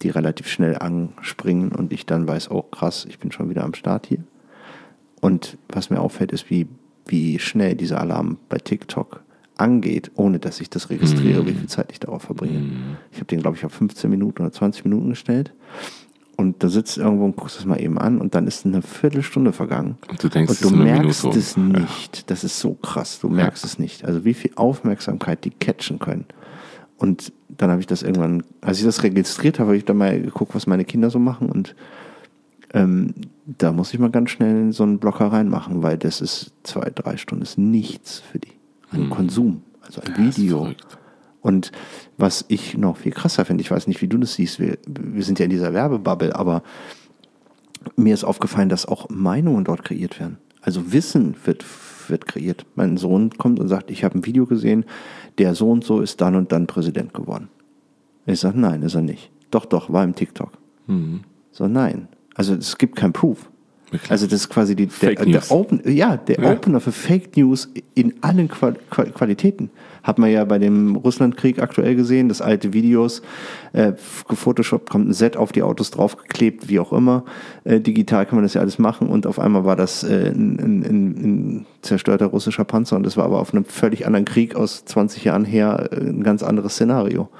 die relativ schnell anspringen und ich dann weiß, oh krass, ich bin schon wieder am Start hier. Und was mir auffällt, ist, wie wie schnell dieser Alarm bei TikTok angeht, ohne dass ich das registriere, mm. wie viel Zeit ich darauf verbringe. Ich habe den, glaube ich, auf 15 Minuten oder 20 Minuten gestellt. Und da sitzt irgendwo und guckst es mal eben an und dann ist eine Viertelstunde vergangen. Und du denkst, und du merkst Minute. es nicht. Das ist so krass. Du merkst ja. es nicht. Also wie viel Aufmerksamkeit die catchen können. Und dann habe ich das irgendwann, als ich das registriert habe, habe ich dann mal geguckt, was meine Kinder so machen und ähm, da muss ich mal ganz schnell so einen Blocker reinmachen, weil das ist zwei, drei Stunden ist nichts für die. Ein hm. Konsum, also ein ja, Video. Und was ich noch viel krasser finde, ich weiß nicht, wie du das siehst, wir, wir sind ja in dieser Werbebubble, aber mir ist aufgefallen, dass auch Meinungen dort kreiert werden. Also Wissen wird, wird kreiert. Mein Sohn kommt und sagt, ich habe ein Video gesehen, der so und so ist dann und dann Präsident geworden. Ich sage, nein, ist er nicht. Doch, doch, war im TikTok. Mhm. So, nein. Also es gibt kein Proof. Wirklich? Also das ist quasi die, der, der, Open, ja, der ja. Opener für Fake News in allen Qual Qualitäten. Hat man ja bei dem Russlandkrieg aktuell gesehen, das alte Videos, äh, gefotoshoppt, kommt ein Set auf die Autos draufgeklebt, wie auch immer. Äh, digital kann man das ja alles machen und auf einmal war das äh, ein, ein, ein, zerstörter russischer Panzer und das war aber auf einem völlig anderen Krieg aus 20 Jahren her äh, ein ganz anderes Szenario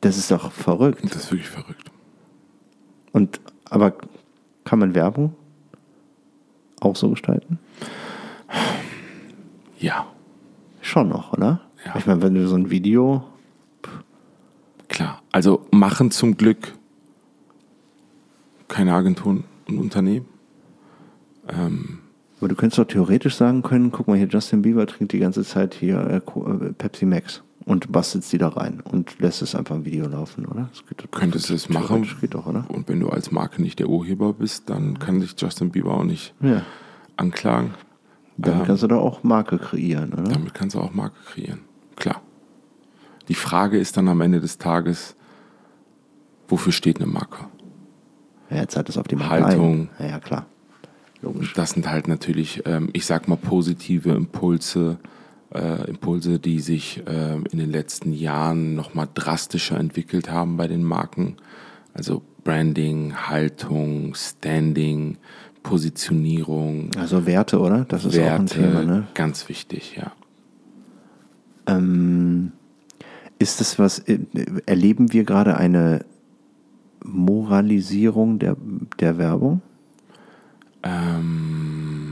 Das ist doch verrückt. Das ist wirklich verrückt. Und aber kann man Werbung auch so gestalten? Ja, Schon noch, oder? Ja. Ich meine, wenn du so ein Video. klar. Also machen zum Glück keine Agenturen und Unternehmen. Aber du könntest doch theoretisch sagen können, guck mal hier, Justin Bieber trinkt die ganze Zeit hier äh, äh, Pepsi Max und bastelt die da rein und lässt es einfach im Video laufen, oder? Das geht, Könntest du es machen. Geht doch, oder? Und wenn du als Marke nicht der Urheber bist, dann kann dich Justin Bieber auch nicht Ja. anklagen. Damit Ähm, kannst du doch auch Marke kreieren, oder? Damit kannst du auch Marke kreieren. Klar. Die Frage ist dann am Ende des Tages, wofür steht eine Marke? Ja, jetzt hat es auf die Marke Haltung. Ein. Ja, ja, klar. Logisch. Das sind halt natürlich, ähm, ich sag mal, positive Impulse, äh, Impulse, die sich ähm, in den letzten Jahren nochmal drastischer entwickelt haben bei den Marken. Also Branding, Haltung, Standing, Positionierung, Also Werte, oder? Das ist auch ein Werte, Thema, ne? ganz wichtig, ja. Ähm, ist das was, äh, erleben wir gerade eine Moralisierung der, der Werbung? Ähm,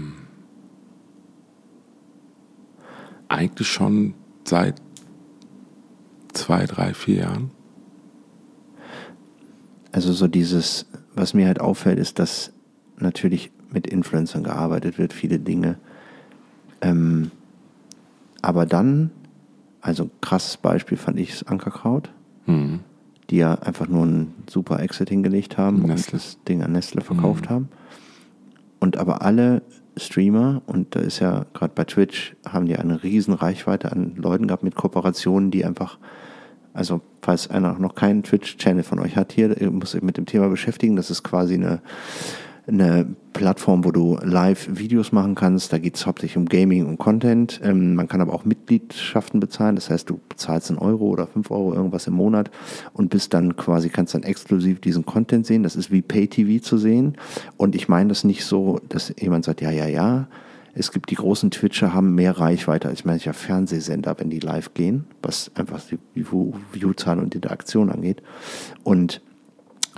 eigentlich schon seit zwei, drei, vier Jahren. Also so dieses, was mir halt auffällt, ist, dass natürlich mit Influencern gearbeitet wird, viele Dinge. Ähm, aber dann, also ein krasses Beispiel fand ich das Ankerkraut, Mhm. die ja einfach nur einen super Exit hingelegt haben Nestle. und das Ding an Nestle verkauft haben. Und aber alle Streamer, und da ist ja gerade bei Twitch, haben die eine riesen Reichweite an Leuten gehabt mit Kooperationen, die einfach, also falls einer noch keinen Twitch-Channel von euch hat hier, muss sich mit dem Thema beschäftigen. Das ist quasi eine, eine Plattform, wo du Live-Videos machen kannst. Da geht es hauptsächlich um Gaming und Content. Ähm, man kann aber auch Mitgliedschaften bezahlen. Das heißt, du bezahlst einen Euro oder fünf Euro irgendwas im Monat und bist dann quasi, kannst dann exklusiv diesen Content sehen. Das ist wie Pay-TV zu sehen. Und ich meine das nicht so, dass jemand sagt, ja, ja, ja. Es gibt die großen Twitcher, haben mehr Reichweite als mancher Fernsehsender, wenn die live gehen, was einfach die View- Viewzahlen und Interaktion angeht. Und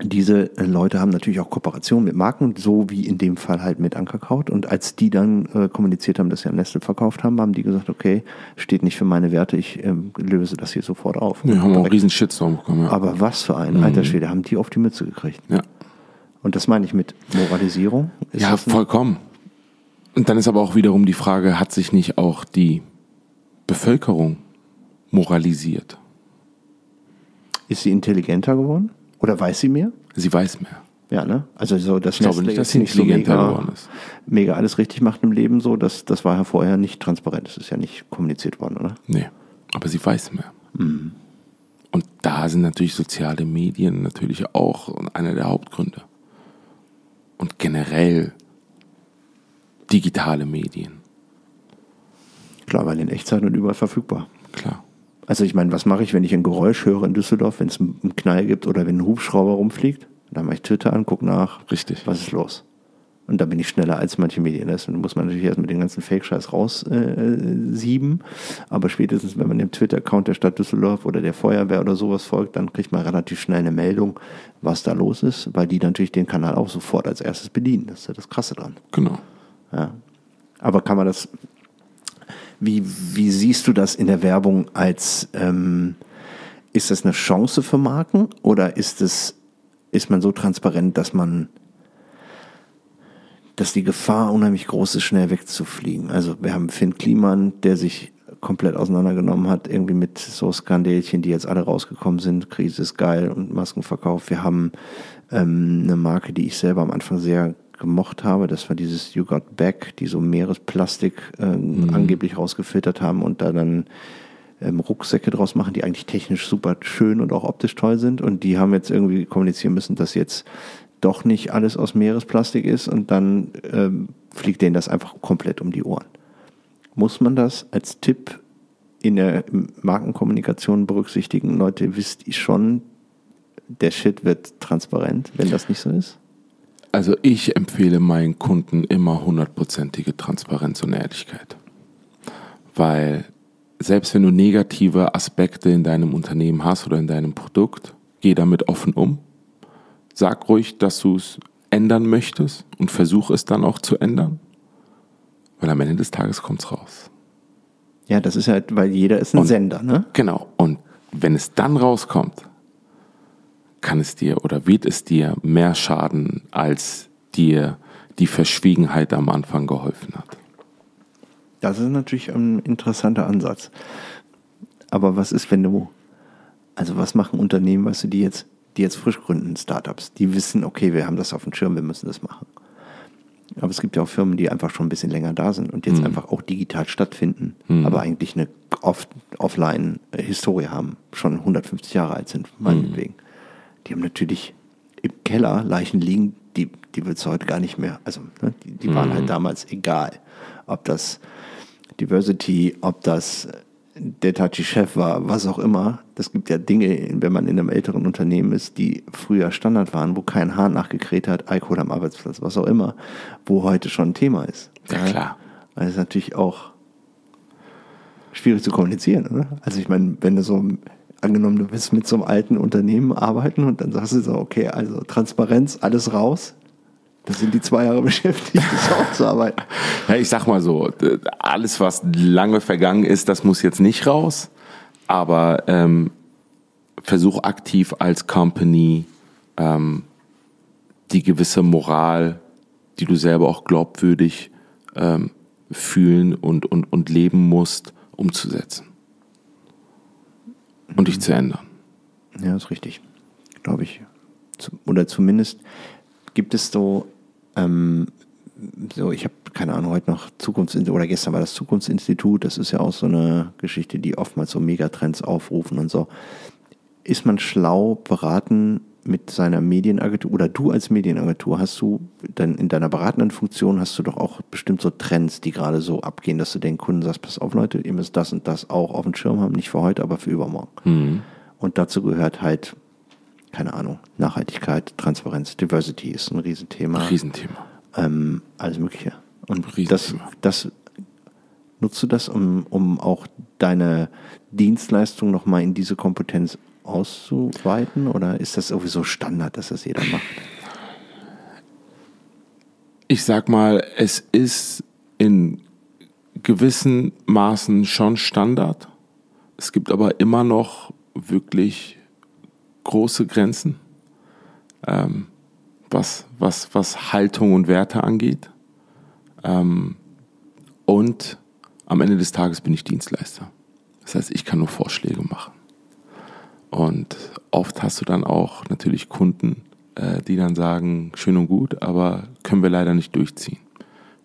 diese äh, Leute haben natürlich auch Kooperationen mit Marken, so wie in dem Fall halt mit Ankerkraut. Und als die dann äh, kommuniziert haben, dass sie an Nestle verkauft haben, haben die gesagt, okay, steht nicht für meine Werte, ich ähm, löse das hier sofort auf. Wir haben auch einen riesen Shitstorm bekommen. Ja. Aber was für ein alter Schwede, haben die auf die Mütze gekriegt. ja. Und das meine ich mit Moralisierung. Ist Ja, vollkommen. Und dann ist aber auch wiederum die Frage, hat sich nicht auch die Bevölkerung moralisiert? Ist sie intelligenter geworden? Oder weiß sie mehr? Sie weiß mehr. Ja, ne? Also so, dass Ich glaube Nestle nicht, dass sie nicht so intelligenter mega, geworden ist. mega alles richtig macht im Leben, so, das, das war ja vorher nicht transparent. Das ist ja nicht kommuniziert worden, oder? Nee, aber sie weiß mehr. Und da sind natürlich soziale Medien natürlich auch einer der Hauptgründe. Und generell digitale Medien, Klar, weil in Echtzeit und überall verfügbar. klar. Also ich meine, was mache ich, wenn ich ein Geräusch höre in Düsseldorf, wenn es einen Knall gibt oder wenn ein Hubschrauber rumfliegt? Dann mache ich Twitter an, guck nach, Richtig. was ist los? Und da bin ich schneller als manche Medien. Das muss man natürlich erst mit den ganzen Fake-Scheiß raussieben. Äh, sieben. Aber spätestens, wenn man dem Twitter-Account der Stadt Düsseldorf oder der Feuerwehr oder sowas folgt, dann kriegt man relativ schnell eine Meldung, was da los ist, weil die natürlich den Kanal auch sofort als erstes bedienen. Das ist ja das Krasse dran. Genau. Ja. Aber kann man das, wie, wie siehst du das in der Werbung als, ähm, ist das eine Chance für Marken oder ist es, ist man so transparent, dass man, dass die Gefahr unheimlich groß ist, schnell wegzufliegen? Also wir haben Finn Kliman, der sich komplett auseinandergenommen hat, irgendwie mit so Skandelchen, die jetzt alle rausgekommen sind. Krise ist geil und Maskenverkauf. Wir haben ähm, eine Marke, die ich selber am Anfang sehr gemocht habe. Das war dieses You Got Back, die so Meeresplastik äh, angeblich rausgefiltert haben und da dann ähm, Rucksäcke draus machen, die eigentlich technisch super schön und auch optisch toll sind. Und die haben jetzt irgendwie kommunizieren müssen, dass jetzt doch nicht alles aus Meeresplastik ist und dann ähm, fliegt denen das einfach komplett um die Ohren. Muss man das als Tipp in der Markenkommunikation berücksichtigen? Leute, wisst ihr schon, der Shit wird transparent, wenn das nicht so ist? Also ich empfehle meinen Kunden immer hundertprozentige Transparenz und Ehrlichkeit. Weil selbst wenn du negative Aspekte in deinem Unternehmen hast oder in deinem Produkt, geh damit offen um. Sag ruhig, dass du es ändern möchtest und versuch es dann auch zu ändern. Weil am Ende des Tages kommt es raus. Ja, das ist halt, weil jeder ist ein Und- Sender, ne? Genau. Und wenn es dann rauskommt, kann es dir oder wird es dir mehr schaden, als dir die Verschwiegenheit am Anfang geholfen hat. Das ist natürlich ein interessanter Ansatz. Aber was ist, wenn du, also was machen Unternehmen, weißt du, die jetzt, die jetzt frisch gründen, Startups, die wissen, okay, wir haben das auf dem Schirm, wir müssen das machen. Aber es gibt ja auch Firmen, die einfach schon ein bisschen länger da sind und jetzt einfach auch digital stattfinden, aber eigentlich eine off Offline-Historie haben, schon 150 Jahre alt sind, meinetwegen. Die haben natürlich im Keller Leichen liegen, die, die wird es heute gar nicht mehr. Also, ne, die, die waren halt damals egal. Ob das Diversity, ob das der Tachi-Chef war, was auch immer. Das gibt ja Dinge, wenn man in einem älteren Unternehmen ist, die früher Standard waren, wo kein Hahn nachgekräht hat, Alkohol am Arbeitsplatz, was auch immer, wo heute schon ein Thema ist. Ja, klar. Weil es natürlich auch schwierig zu kommunizieren. Oder? Also ich meine, wenn du so, angenommen, du willst mit so einem alten Unternehmen arbeiten und dann sagst du so, okay, also Transparenz, alles raus. Das sind die zwei Jahre beschäftigt, das aufzuarbeiten. Ja, ich sag mal so, alles, was lange vergangen ist, das muss jetzt nicht raus. Aber ähm, versuch aktiv als Company ähm, die gewisse Moral, die du selber auch glaubwürdig ähm, fühlen und, und, und leben musst, umzusetzen. Und dich zu ändern. Ja, ist richtig. Glaube ich. Oder zumindest gibt es so, ähm, so ich habe keine Ahnung, heute noch Zukunftsinstitut, oder gestern war das Zukunftsinstitut, das ist ja auch so eine Geschichte, die oftmals so Megatrends aufrufen und so. Ist man schlau beraten mit seiner Medienagentur oder du als Medienagentur hast du dann in deiner beratenden Funktion hast du doch auch bestimmt so Trends, die gerade so abgehen, dass du den Kunden sagst, pass auf Leute, ihr müsst das und das auch auf dem Schirm haben, nicht für heute, aber für übermorgen. Und dazu gehört halt, keine Ahnung, Nachhaltigkeit, Transparenz, Diversity ist ein Riesenthema. Riesenthema. Ähm, alles Mögliche. Und das, das nutzt du das, um, um auch deine Dienstleistung nochmal in diese Kompetenz auszuweiten? Oder ist das sowieso Standard, dass das jeder macht? ich sag mal, es ist in gewissen Maßen schon Standard. Es gibt aber immer noch wirklich große Grenzen, ähm, was, was, was Haltung und Werte angeht. Ähm, und am Ende des Tages bin ich Dienstleister. Das heißt, ich kann nur Vorschläge machen. Und oft hast du dann auch natürlich Kunden, äh, die dann sagen, schön und gut, aber können wir leider nicht durchziehen.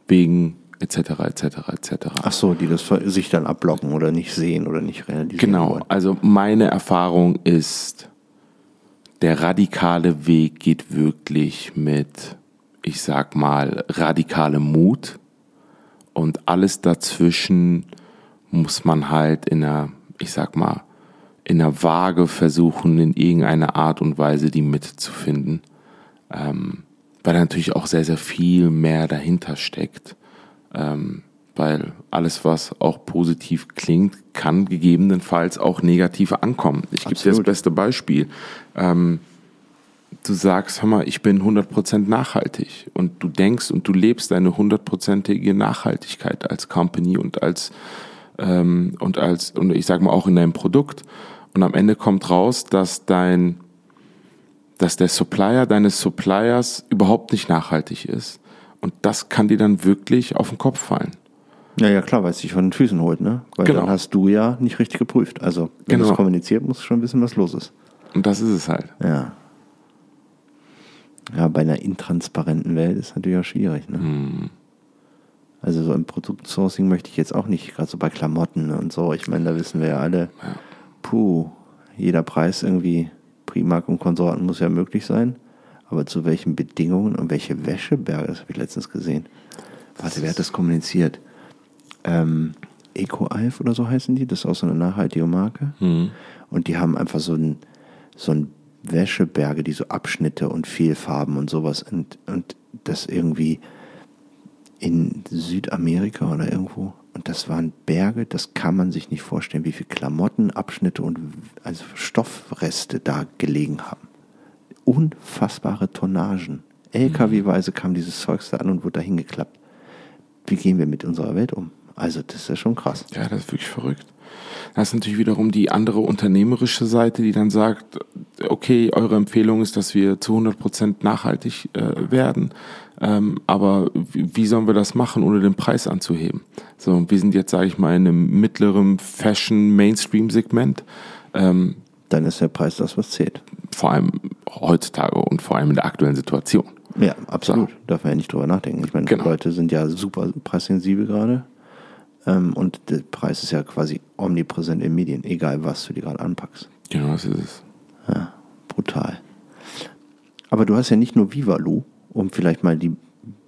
Wegen etc. etc. etc. Ach so, die das sich dann abblocken oder nicht sehen oder nicht realisieren Genau, wollen. also meine Erfahrung ist, der radikale Weg geht wirklich mit, ich sag mal, radikalem Mut und alles dazwischen muss man halt in einer, ich sag mal, in einer Waage versuchen, in irgendeiner Art und Weise die Mitte zu finden, ähm, weil natürlich auch sehr, sehr viel mehr dahinter steckt. Ähm, weil alles, was auch positiv klingt, kann gegebenenfalls auch negativ ankommen. Ich gebe dir das beste Beispiel. Ähm, du sagst, hör mal, ich bin 100% nachhaltig und du denkst und du lebst deine 100%ige Nachhaltigkeit als Company und als ähm, und als und ich sag mal auch in deinem Produkt und am Ende kommt raus, dass dein dass der Supplier deines Suppliers überhaupt nicht nachhaltig ist und das kann dir dann wirklich auf den Kopf fallen. Ja, ja, klar, weil es dich von den Füßen holt, ne? Weil Genau. dann hast du ja nicht richtig geprüft. Also, wenn Genau. du es kommuniziert, musst du schon wissen, was los ist. Und das ist es halt. Ja. Ja, bei einer intransparenten Welt ist natürlich auch schwierig, ne? Hm. Also so im Produktsourcing möchte ich jetzt auch nicht, gerade so bei Klamotten und so. Ich meine, da wissen wir ja alle, puh, jeder Preis irgendwie, Primark und Konsorten muss ja möglich sein. Aber zu welchen Bedingungen und welche Wäscheberge, das habe ich letztens gesehen. Warte, wer hat das kommuniziert? Ähm, EcoAlf oder so heißen die, das ist auch so eine nachhaltige Marke. Und die haben einfach so ein, so ein Wäscheberge, die so Abschnitte und Vielfarben und sowas und, und das irgendwie in Südamerika oder irgendwo. Und das waren Berge, das kann man sich nicht vorstellen, wie viele Klamotten, Abschnitte und also Stoffreste da gelegen haben. Unfassbare Tonnagen. LKW-weise kam dieses Zeugs da an und wurde dahin geklappt. Wie gehen wir mit unserer Welt um? Also, das ist ja schon krass. Ja, das ist wirklich verrückt. Das ist natürlich wiederum die andere unternehmerische Seite, die dann sagt, okay, eure Empfehlung ist, dass wir zu 100 Prozent nachhaltig äh, werden, ähm, aber wie, sollen wir das machen, ohne den Preis anzuheben? So, wir sind jetzt, sage ich mal, in einem mittleren Fashion-Mainstream-Segment. Ähm, dann ist der Preis das, was zählt. Vor allem heutzutage und vor allem in der aktuellen Situation. Ja, absolut. So. Darf man ja nicht drüber nachdenken. Ich meine, genau. Leute sind ja super preissensibel gerade. Ähm, und der Preis ist ja quasi omnipräsent in Medien, egal was du dir gerade anpackst. Genau, das ist es. Ja, brutal. Aber du hast ja nicht nur Vivalu, um vielleicht mal die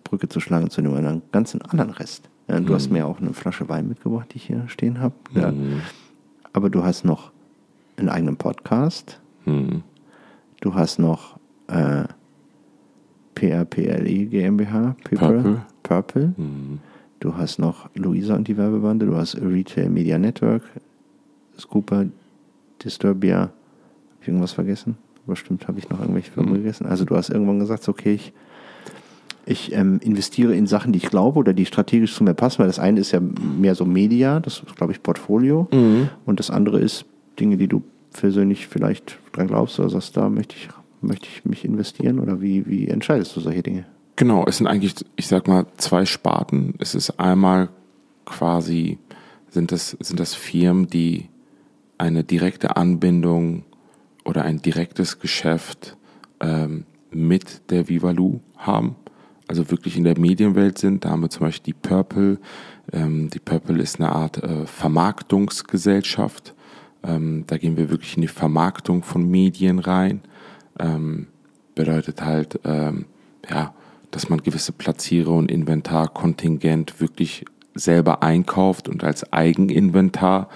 Brücke zu schlagen zu einem ganzen anderen Rest. Ja, du mhm. hast mir auch eine Flasche Wein mitgebracht, die ich hier stehen habe. Ja. Mhm. Aber du hast noch einen eigenen Podcast. Mhm. Du hast noch äh, PRPLE GmbH, People, Purple. Purple. Mhm. Du hast noch Luisa und die Werbebande, du hast Retail Media Network, Scooper, Disturbia. Habe ich irgendwas vergessen? Bestimmt habe ich noch irgendwelche Firmen mhm. vergessen. Also du hast irgendwann gesagt, okay, ich, ich ähm, investiere in Sachen, die ich glaube oder die strategisch zu mir passen, weil das eine ist ja mehr so Media, das ist, glaube ich, Portfolio. Mhm. Und das andere ist Dinge, die du persönlich vielleicht dran glaubst oder sagst, da möchte ich, möchte ich mich investieren oder wie, wie entscheidest du solche Dinge? Genau, es sind eigentlich, ich sag mal, zwei Sparten. Es ist einmal quasi, sind das, sind das Firmen, die eine direkte Anbindung oder ein direktes Geschäft ähm, mit der Vivalu haben, also wirklich in der Medienwelt sind. Da haben wir zum Beispiel die Purple. Ähm, die Purple ist eine Art äh, Vermarktungsgesellschaft. Ähm, da gehen wir wirklich in die Vermarktung von Medien rein. Ähm, bedeutet halt, ähm, ja, dass man gewisse Platziere und Inventarkontingent wirklich selber einkauft und als Eigeninventar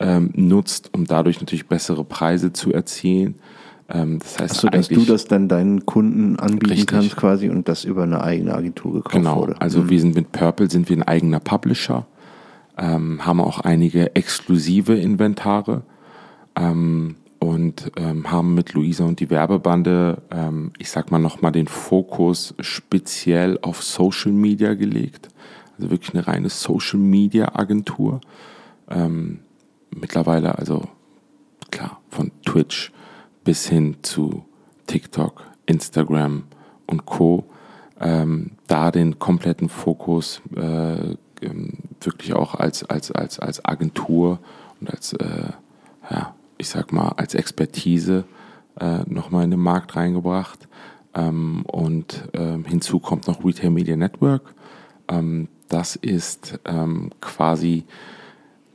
ähm, nutzt, um dadurch natürlich bessere Preise zu erzielen. Ähm, das heißt, Achso, dass du das dann deinen Kunden anbieten richtig. kannst quasi und das über eine eigene Agentur gekauft genau. wurde. Genau, also mhm. wir sind mit Purple sind wir ein eigener Publisher, ähm, haben auch einige exklusive Inventare. Ähm, und ähm, haben mit Luisa und die Werbebande, ähm, ich sag mal nochmal, den Fokus speziell auf Social Media gelegt. Also wirklich eine reine Social Media Agentur. Ähm, mittlerweile, also klar, von Twitch bis hin zu TikTok, Instagram und Co. Ähm, da den kompletten Fokus äh, ähm, wirklich auch als, als, als, als Agentur und als äh, ja, ich sag mal, als Expertise äh, nochmal in den Markt reingebracht. Ähm, und ähm, hinzu kommt noch Retail Media Network. Ähm, das ist ähm, quasi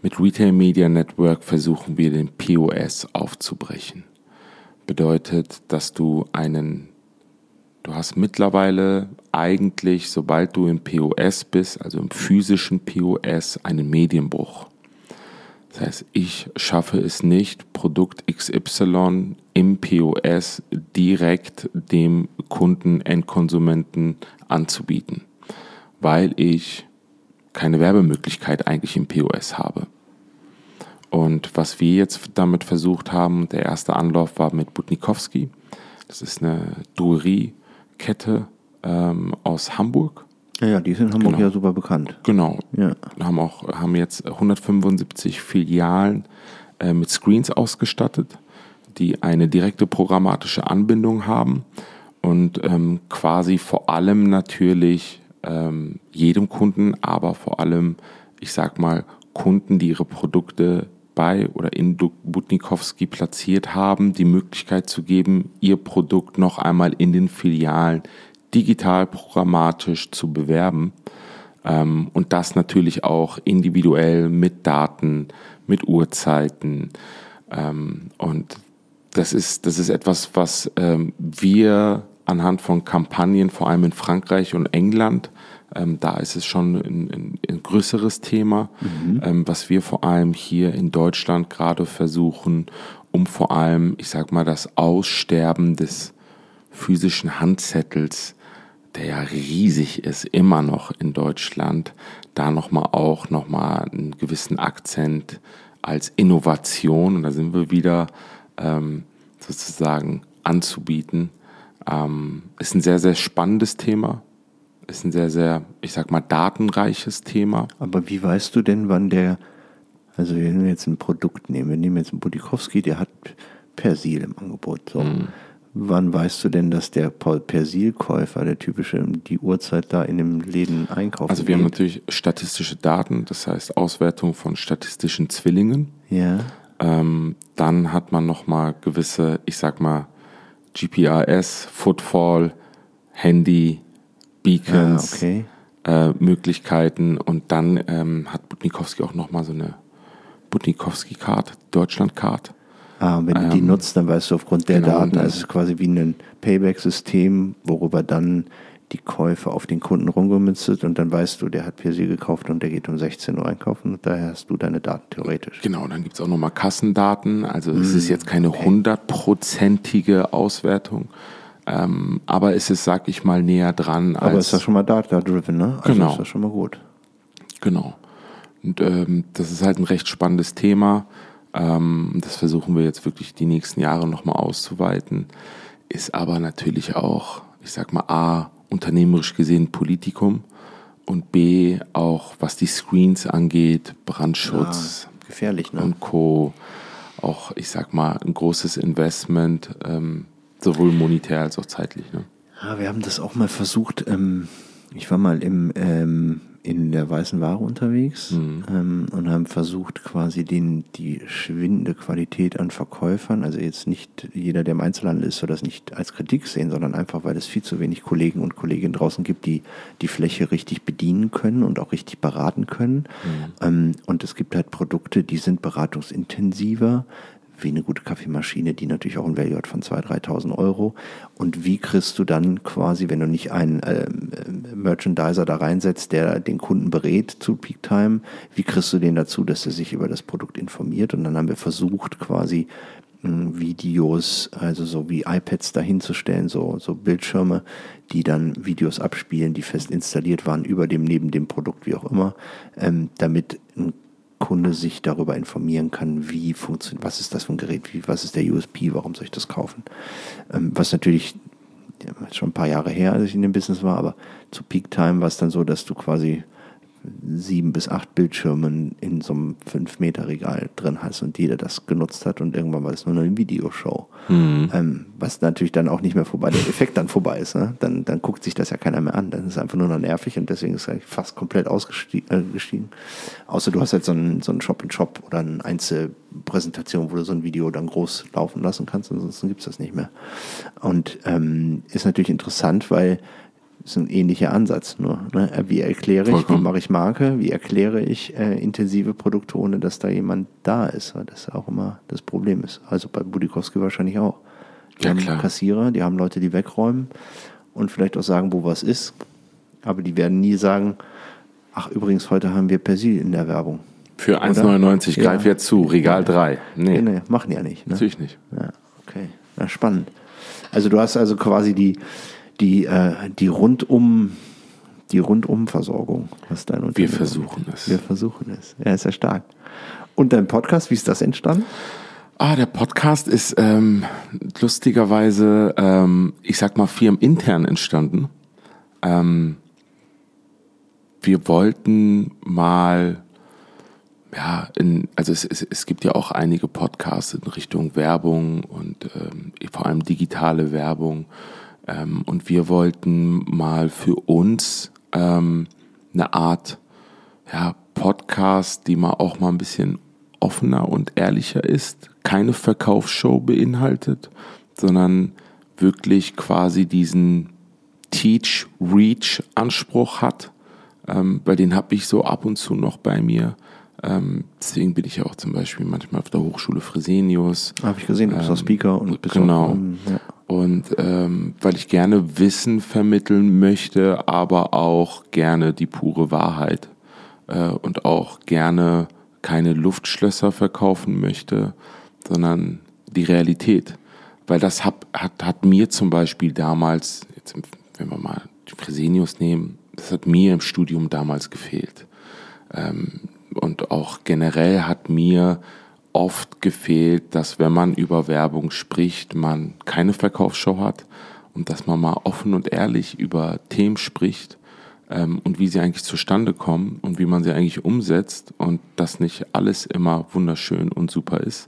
mit Retail Media Network versuchen wir den POS aufzubrechen. Bedeutet, dass du einen, du hast mittlerweile eigentlich, sobald du im POS bist, also im physischen POS, einen Medienbruch. Das heißt, ich schaffe es nicht, Produkt XY im POS direkt dem Kunden, Endkonsumenten anzubieten, weil ich keine Werbemöglichkeit eigentlich im POS habe. Und was wir jetzt damit versucht haben, der erste Anlauf war mit Butnikowski. Das ist eine Drogerie-Kette ähm, aus Hamburg. Ja, ja, die sind in Hamburg genau. ja super bekannt. Genau. Ja. Haben auch haben jetzt 175 Filialen äh, mit Screens ausgestattet, die eine direkte programmatische Anbindung haben und ähm, quasi vor allem natürlich ähm, jedem Kunden, aber vor allem, ich sag mal, Kunden, die ihre Produkte bei oder in Butnikowski platziert haben, die Möglichkeit zu geben, ihr Produkt noch einmal in den Filialen digital programmatisch zu bewerben ähm, und das natürlich auch individuell mit Daten, mit Uhrzeiten ähm, und das ist, das ist etwas, was ähm, wir anhand von Kampagnen, vor allem in Frankreich und England, ähm, da ist es schon ein, ein, ein größeres Thema, mhm. ähm, was wir vor allem hier in Deutschland gerade versuchen, um vor allem, ich sag mal, das Aussterben des physischen Handzettels der ja riesig ist, immer noch in Deutschland, da nochmal auch nochmal einen gewissen Akzent als Innovation, und da sind wir wieder ähm, sozusagen anzubieten. Ähm, ist ein sehr, sehr spannendes Thema. Ist ein sehr, sehr, ich sag mal, datenreiches Thema. Aber wie weißt du denn, wann der, also wenn wir jetzt ein Produkt nehmen, wir nehmen jetzt einen Budikowski, der hat Persil im Angebot. So. Mhm. Wann weißt du denn, dass der Persilkäufer, der typische, die Uhrzeit da in dem Läden einkauft? Also wir geht? haben natürlich statistische Daten, das heißt Auswertung von statistischen Zwillingen. Ja. Ähm, dann hat man nochmal gewisse, ich sag mal, GPRS, Footfall, Handy, Beacons, ah, okay. äh, Möglichkeiten und dann ähm, hat Butnikowski auch nochmal so eine Butnikowski-Card, Deutschland-Card. Ah, und wenn du die ähm, nutzt, dann weißt du aufgrund der genau, Daten, also es ist quasi wie ein Payback-System, worüber dann die Käufe auf den Kunden rumgemünzt sind und dann weißt du, der hat Persil gekauft und der geht um 16 Uhr einkaufen und daher hast du deine Daten theoretisch. Genau, dann gibt es auch nochmal Kassendaten, also es mm, ist jetzt keine hundertprozentige Auswertung, ähm, aber es ist, sag ich mal, näher dran. Aber es ist ja schon mal data-driven, ne? Also genau. ist das schon mal gut. Genau. Und ähm, das ist halt ein recht spannendes Thema. Ähm, das versuchen wir jetzt wirklich die nächsten Jahre nochmal auszuweiten. Ist aber natürlich auch, ich sag mal, A, unternehmerisch gesehen Politikum und B, auch was die Screens angeht, Brandschutz ja, gefährlich, ne? und Co. Auch, ich sag mal, ein großes Investment, ähm, sowohl monetär als auch zeitlich. Ne? Ja, wir haben das auch mal versucht. Ähm, ich war mal im ähm, in der weißen Ware unterwegs mhm. ähm, und haben versucht, quasi den, die schwindende Qualität an Verkäufern, also jetzt nicht jeder, der im Einzelhandel ist, soll das nicht als Kritik sehen, sondern einfach, weil es viel zu wenig Kollegen und Kolleginnen draußen gibt, die die Fläche richtig bedienen können und auch richtig beraten können. Mhm. Ähm, und es gibt halt Produkte, die sind beratungsintensiver, wie eine gute Kaffeemaschine, die natürlich auch ein Value hat von 2.000, 3.000 Euro. Und wie kriegst du dann quasi, wenn du nicht einen äh, Merchandiser da reinsetzt, der den Kunden berät zu Peak Time, wie kriegst du den dazu, dass er sich über das Produkt informiert? Und dann haben wir versucht, quasi hm, Videos, also so wie iPads dahinzustellen, so, so Bildschirme, die dann Videos abspielen, die fest installiert waren über dem, neben dem Produkt, wie auch immer, ähm, damit ein Kunde sich darüber informieren kann, wie funktioniert, was ist das für ein Gerät, wie, was ist der USP, warum soll ich das kaufen. Ähm, was natürlich ja, schon ein paar Jahre her, als ich in dem Business war, aber zu Peak Time war es dann so, dass du quasi sieben bis acht Bildschirmen in so einem 5-Meter-Regal drin hast und jeder das genutzt hat und irgendwann war es nur eine Videoshow. Mhm. Ähm, was natürlich dann auch nicht mehr vorbei, der Effekt dann vorbei ist. Ne? Dann, dann guckt sich das ja keiner mehr an. Dann ist es einfach nur noch nervig und deswegen ist es fast komplett ausgestiegen. Äh, Außer du hast halt so einen, so einen Shop-in-Shop oder eine Einzelpräsentation, wo du so ein Video dann groß laufen lassen kannst, ansonsten gibt es das nicht mehr. Und ähm, ist natürlich interessant, weil ist ein ähnlicher Ansatz nur. Ne? Wie erkläre ich, wie mache ich Marke, wie erkläre ich äh, intensive Produkte, ohne dass da jemand da ist, weil das auch immer das Problem ist. Also bei Budikowski wahrscheinlich auch. Die ja, haben klar. Kassierer, die haben Leute, die wegräumen und vielleicht auch sagen, wo was ist. Aber die werden nie sagen, ach übrigens, heute haben wir Persil in der Werbung. Für 1,99 greif ja. jetzt zu, Regal 3. Nee. nee, machen ja nicht. Ne? Natürlich nicht. Ja, okay. Na, spannend. Also du hast also quasi die, die, äh, die rundum die Rundumversorgung, was dein Wir versuchen es. Wir versuchen es. Ja, ist ja stark. Und dein Podcast, wie ist das entstanden? Ah, der Podcast ist ähm, lustigerweise, ähm, ich sag mal, firmenintern entstanden. Ähm, wir wollten mal, ja, in, also es, es, es gibt ja auch einige Podcasts in Richtung Werbung und ähm, vor allem digitale Werbung. Ähm, und wir wollten mal für uns ähm, eine Art ja, Podcast, die mal auch mal ein bisschen offener und ehrlicher ist, keine Verkaufsshow beinhaltet, sondern wirklich quasi diesen Teach-Reach-Anspruch hat. Ähm, bei den habe ich so ab und zu noch bei mir. Ähm, deswegen bin ich ja auch zum Beispiel manchmal auf der Hochschule Fresenius. Habe ich gesehen, du bist auch ähm, Speaker und bist Genau. Auch, ja. Und ähm, weil ich gerne Wissen vermitteln möchte, aber auch gerne die pure Wahrheit äh, und auch gerne keine Luftschlösser verkaufen möchte, sondern die Realität. Weil das hat, hat, hat mir zum Beispiel damals, jetzt, wenn wir mal Fresenius nehmen, das hat mir im Studium damals gefehlt. Ähm, und auch generell hat mir oft gefehlt, dass wenn man über Werbung spricht, man keine Verkaufsshow hat und dass man mal offen und ehrlich über Themen spricht ähm, und wie sie eigentlich zustande kommen und wie man sie eigentlich umsetzt und dass nicht alles immer wunderschön und super ist.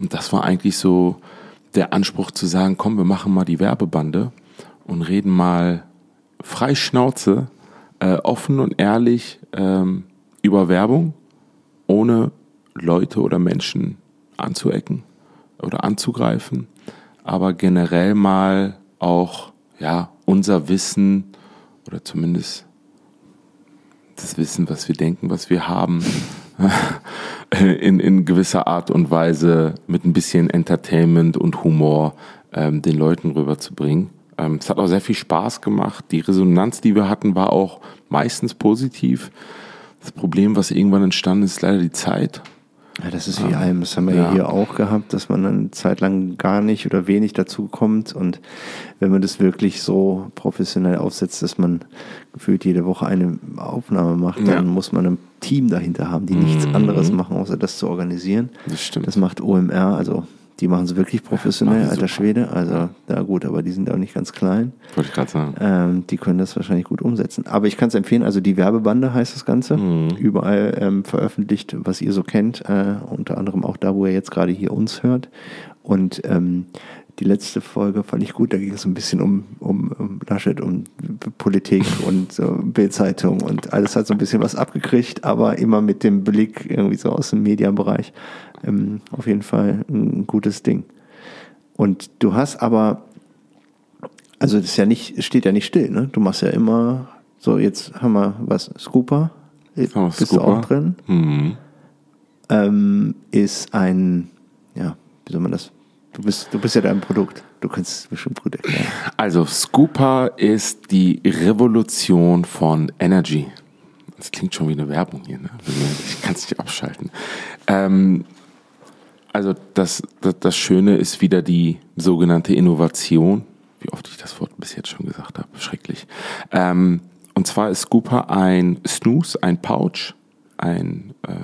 Und das war eigentlich so der Anspruch zu sagen, komm, wir machen mal die Werbebande und reden mal frei Schnauze, äh, offen und ehrlich ähm, über Werbung, ohne Leute oder Menschen anzuecken oder anzugreifen, aber generell mal auch ja unser Wissen oder zumindest das Wissen, was wir denken, was wir haben, in, in gewisser Art und Weise mit ein bisschen Entertainment und Humor ähm, den Leuten rüberzubringen. Ähm, es hat auch sehr viel Spaß gemacht. Die Resonanz, die wir hatten, war auch meistens positiv. Das Problem, was irgendwann entstanden ist, ist leider die Zeit. Ja, das ist wie ah, allem. Das haben wir ja. hier auch gehabt, dass man eine Zeit lang gar nicht oder wenig dazu kommt. Und wenn man das wirklich so professionell aufsetzt, dass man gefühlt jede Woche eine Aufnahme macht, ja. dann muss man ein Team dahinter haben, die nichts mhm. anderes machen, außer das zu organisieren. Das stimmt. Das macht OMR, also die machen es wirklich professionell, alter super. Schwede. Also, ja gut, aber die sind auch nicht ganz klein. Wollte ich gerade sagen. Ähm, die können das wahrscheinlich gut umsetzen. Aber ich kann es empfehlen, also die Werbebande heißt das Ganze. Mhm. Überall ähm, veröffentlicht, was ihr so kennt. Äh, unter anderem auch da, wo ihr jetzt gerade hier uns hört. Und ähm, die letzte Folge fand ich gut, da ging es ein bisschen um, um, um Laschet, um Politik und so Bildzeitung und alles hat so ein bisschen was abgekriegt, aber immer mit dem Blick irgendwie so aus dem Medienbereich. Ähm, auf jeden Fall ein gutes Ding. Und du hast aber, also das ist ja nicht, steht ja nicht still, ne? Du machst ja immer, so jetzt haben wir was, Scooper, oh, bist Scooper. du auch drin? Mhm. Ähm, ist ein, ja, wie soll man das Du bist, du bist ja dein Produkt. Du kannst es bestimmt gut erklären. Also, Scooper ist die Revolution von Energy. Das klingt schon wie eine Werbung hier, ne? Ich kann es nicht abschalten. Ähm, also, das, das, das Schöne ist wieder die sogenannte Innovation. Wie oft ich das Wort bis jetzt schon gesagt habe. Schrecklich. Ähm, und zwar ist Scooper ein Snooze, ein Pouch, ein äh,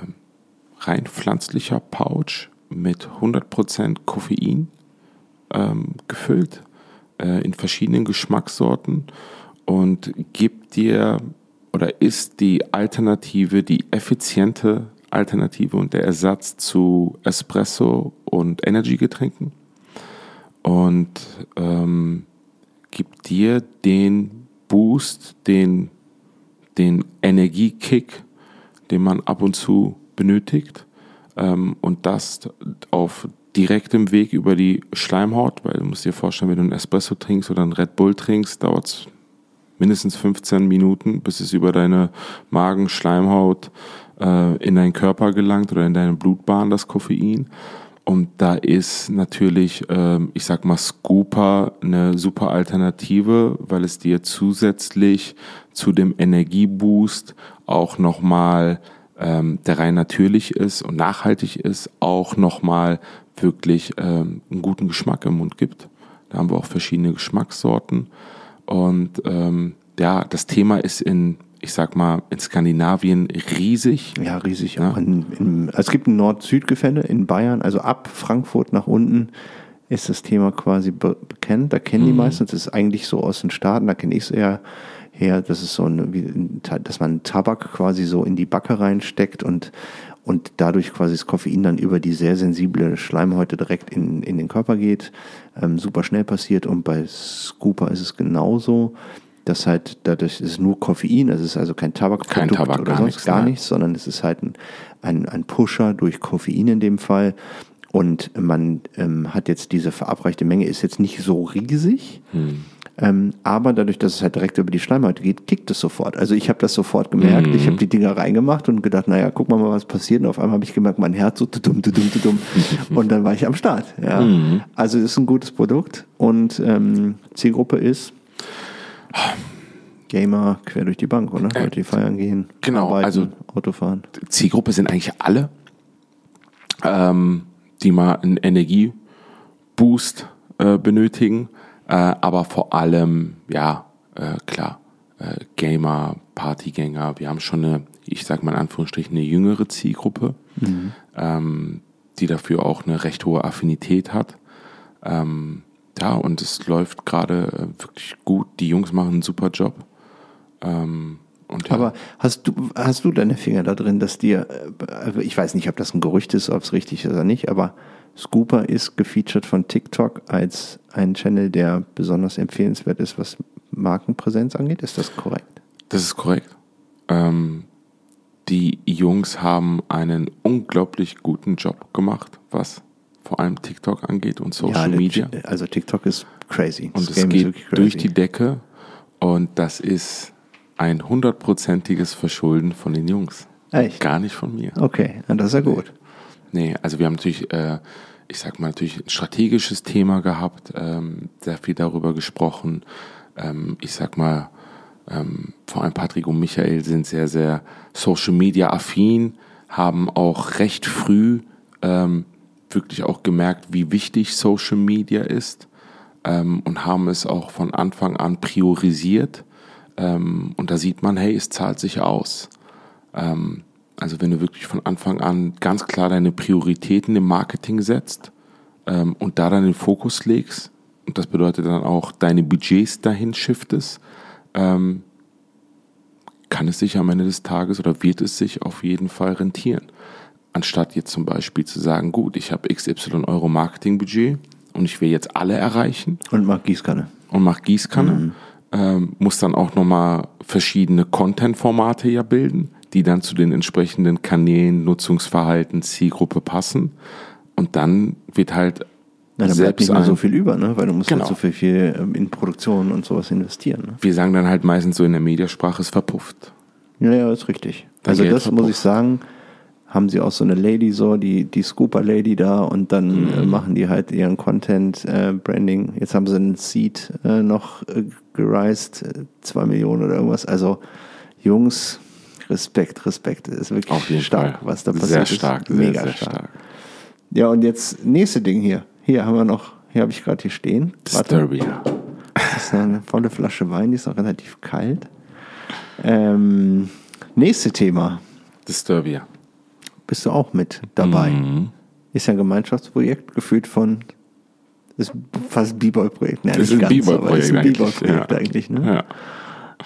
rein pflanzlicher Pouch mit 100% Koffein ähm, gefüllt äh, in verschiedenen Geschmackssorten und gibt dir oder ist die Alternative, die effiziente Alternative und der Ersatz zu Espresso und Energy-Getränken. Und ähm, gibt dir den Boost, den, den Energiekick, den man ab und zu benötigt ähm, und das auf direktem Weg über die Schleimhaut, weil du musst dir vorstellen, wenn du einen Espresso trinkst oder einen Red Bull trinkst, dauert es mindestens 15 Minuten, bis es über deine Magenschleimhaut äh, in deinen Körper gelangt oder in deine Blutbahn, das Koffein. Und da ist natürlich, äh, ich sag mal, Scooper eine super Alternative, weil es dir zusätzlich zu dem Energieboost auch nochmal ähm, der rein natürlich ist und nachhaltig ist, auch nochmal wirklich ähm, einen guten Geschmack im Mund gibt. Da haben wir auch verschiedene Geschmackssorten. Und ähm, ja, das Thema ist in, ich sag mal, in Skandinavien riesig. Ja, riesig. Ja. In, in, es gibt ein Nord-Süd-Gefälle in Bayern, also ab Frankfurt nach unten ist das Thema quasi be bekannt. Da kennen die mhm. meisten. Das ist eigentlich so aus den Staaten, da kenne ich es eher her. Das ist so ein, dass man Tabak quasi so in die Backe reinsteckt und, und dadurch quasi das Koffein dann über die sehr sensible Schleimhäute direkt in, in den Körper geht. Ähm, super schnell passiert und bei Scooper ist es genauso. Das halt, dadurch ist es nur Koffein, es ist also kein Tabak, kein Tabak oder sonst nichts, gar ne? nichts, sondern es ist halt ein, ein, ein Pusher durch Koffein in dem Fall. Und man ähm, hat jetzt diese verabreichte Menge, ist jetzt nicht so riesig. Hm. Ähm, aber dadurch, dass es halt direkt über die Schleimhaut geht, kickt es sofort. Also ich habe das sofort gemerkt. Mhm. Ich habe die Dinger reingemacht und gedacht, naja, guck mal, was passiert. Und auf einmal habe ich gemerkt, mein Herz so dumm, dumm, dumm. und dann war ich am Start. Ja. Mhm. Also ist ein gutes Produkt und ähm, Zielgruppe ist Gamer quer durch die Bank, oder? Äh, Leute, die feiern gehen, genau, arbeiten, also Autofahren. Zielgruppe sind eigentlich alle, ähm, die mal einen Energieboost äh, benötigen äh, aber vor allem, ja, äh, klar, äh, Gamer, Partygänger. Wir haben schon eine ich sage mal in Anführungsstrichen, eine jüngere Zielgruppe, mhm. ähm, die dafür auch eine recht hohe Affinität hat. Ähm, ja, und es läuft gerade äh, wirklich gut. Die Jungs machen einen super Job. Ähm, ja. Aber hast du, hast du deine Finger da drin, dass dir, äh, also ich weiß nicht, ob das ein Gerücht ist, ob es richtig ist oder nicht, aber Scooper ist gefeatured von TikTok als ein Channel, der besonders empfehlenswert ist, was Markenpräsenz angeht. Ist das korrekt? Das ist korrekt. Ähm, die Jungs haben einen unglaublich guten Job gemacht, was vor allem TikTok angeht und Social ja, Media. Also TikTok ist crazy. Und das es geht durch die Decke und das ist ein hundertprozentiges Verschulden von den Jungs. Echt? Gar nicht von mir. Okay, das ist ja gut. Nee, also wir haben natürlich, äh, ich sag mal, natürlich ein strategisches Thema gehabt, ähm, sehr viel darüber gesprochen. Ähm, ich sag mal, ähm, vor allem Patrick und Michael sind sehr, sehr Social Media affin, haben auch recht früh ähm, wirklich auch gemerkt, wie wichtig Social Media ist ähm, und haben es auch von Anfang an priorisiert. Ähm, und da sieht man, hey, es zahlt sich aus. Ähm, also wenn du wirklich von Anfang an ganz klar deine Prioritäten im Marketing setzt ähm, und da dann den Fokus legst, und das bedeutet dann auch deine Budgets dahin shiftest, ähm, kann es sich am Ende des Tages oder wird es sich auf jeden Fall rentieren. Anstatt jetzt zum Beispiel zu sagen, gut, ich habe XY Euro Marketingbudget und ich will jetzt alle erreichen. Und mach Gießkanne. Und mach Gießkanne. Mhm. Ähm, muss dann auch nochmal verschiedene Content-Formate ja bilden, die dann zu den entsprechenden Kanälen, Nutzungsverhalten, Zielgruppe passen. Und dann wird halt na, dann bleibt nicht mehr so viel über, ne? weil du musst genau. halt so viel, viel ähm, in Produktion und sowas investieren. Ne? Wir sagen dann halt meistens so in der Mediasprache, es verpufft. Ja, ja, ist richtig. Dann also das verpufft. muss ich sagen, haben sie auch so eine Lady so, die, die Scooper Lady da und dann äh, mhm. äh, machen die halt ihren Content, äh, Branding. Jetzt haben sie einen Seed äh, noch äh, gereist, äh, zwei Millionen oder irgendwas. Also Jungs, Respekt, Respekt. Das ist wirklich stark, Fall. was da passiert sehr stark, ist. Mega sehr, sehr stark. stark. Ja, und jetzt nächste Ding hier. Hier haben wir noch, hier habe ich gerade hier stehen. Disturbia. Das ist eine volle Flasche Wein, die ist noch relativ kalt. Ähm, nächste Thema. Disturbia. Bist du auch mit dabei? Mhm. Ist ja ein Gemeinschaftsprojekt, gefühlt von ist fast ein B-Boy-Projekt. Nee, ist ein B-Boy-Projekt. Ist ein B-Boy-Projekt ja. eigentlich, ne?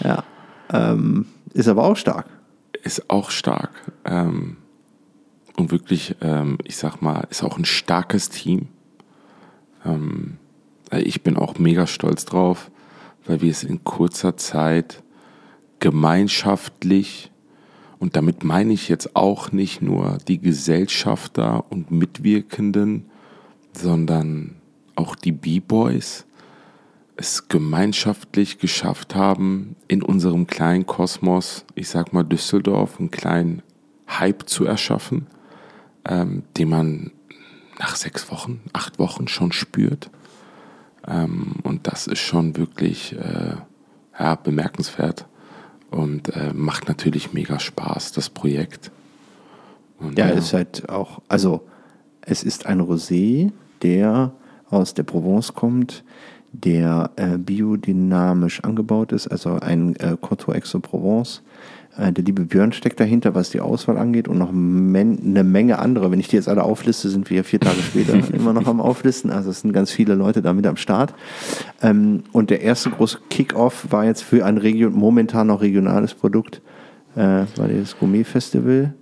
Ja. ja. Ähm, ist aber auch stark. Ist auch stark. Ähm, und wirklich, ähm, ich sag mal, ist auch ein starkes Team. Ähm, ich bin auch mega stolz drauf, weil wir es in kurzer Zeit gemeinschaftlich und damit meine ich jetzt auch nicht nur die Gesellschafter und Mitwirkenden, sondern auch die B-Boys es gemeinschaftlich geschafft haben, in unserem kleinen Kosmos, ich sag mal Düsseldorf, einen kleinen Hype zu erschaffen, ähm, den man nach sechs Wochen, acht Wochen schon spürt. Ähm, und das ist schon wirklich äh, ja, bemerkenswert und äh, macht natürlich mega Spaß, das Projekt. Und, ja, ja, ist halt auch, also es ist ein Rosé, der aus der Provence kommt, der äh, biodynamisch angebaut ist, also ein äh, Coteau Aix-en-Provence äh, der liebe Björn steckt dahinter, was die Auswahl angeht und noch men eine Menge andere. Wenn ich die jetzt alle aufliste, sind wir vier Tage später immer noch am Auflisten. Also es sind ganz viele Leute damit am Start. Ähm, und der erste große Kick-Off war jetzt für ein Region, momentan noch regionales Produkt, äh, war das Gourmet-Festival.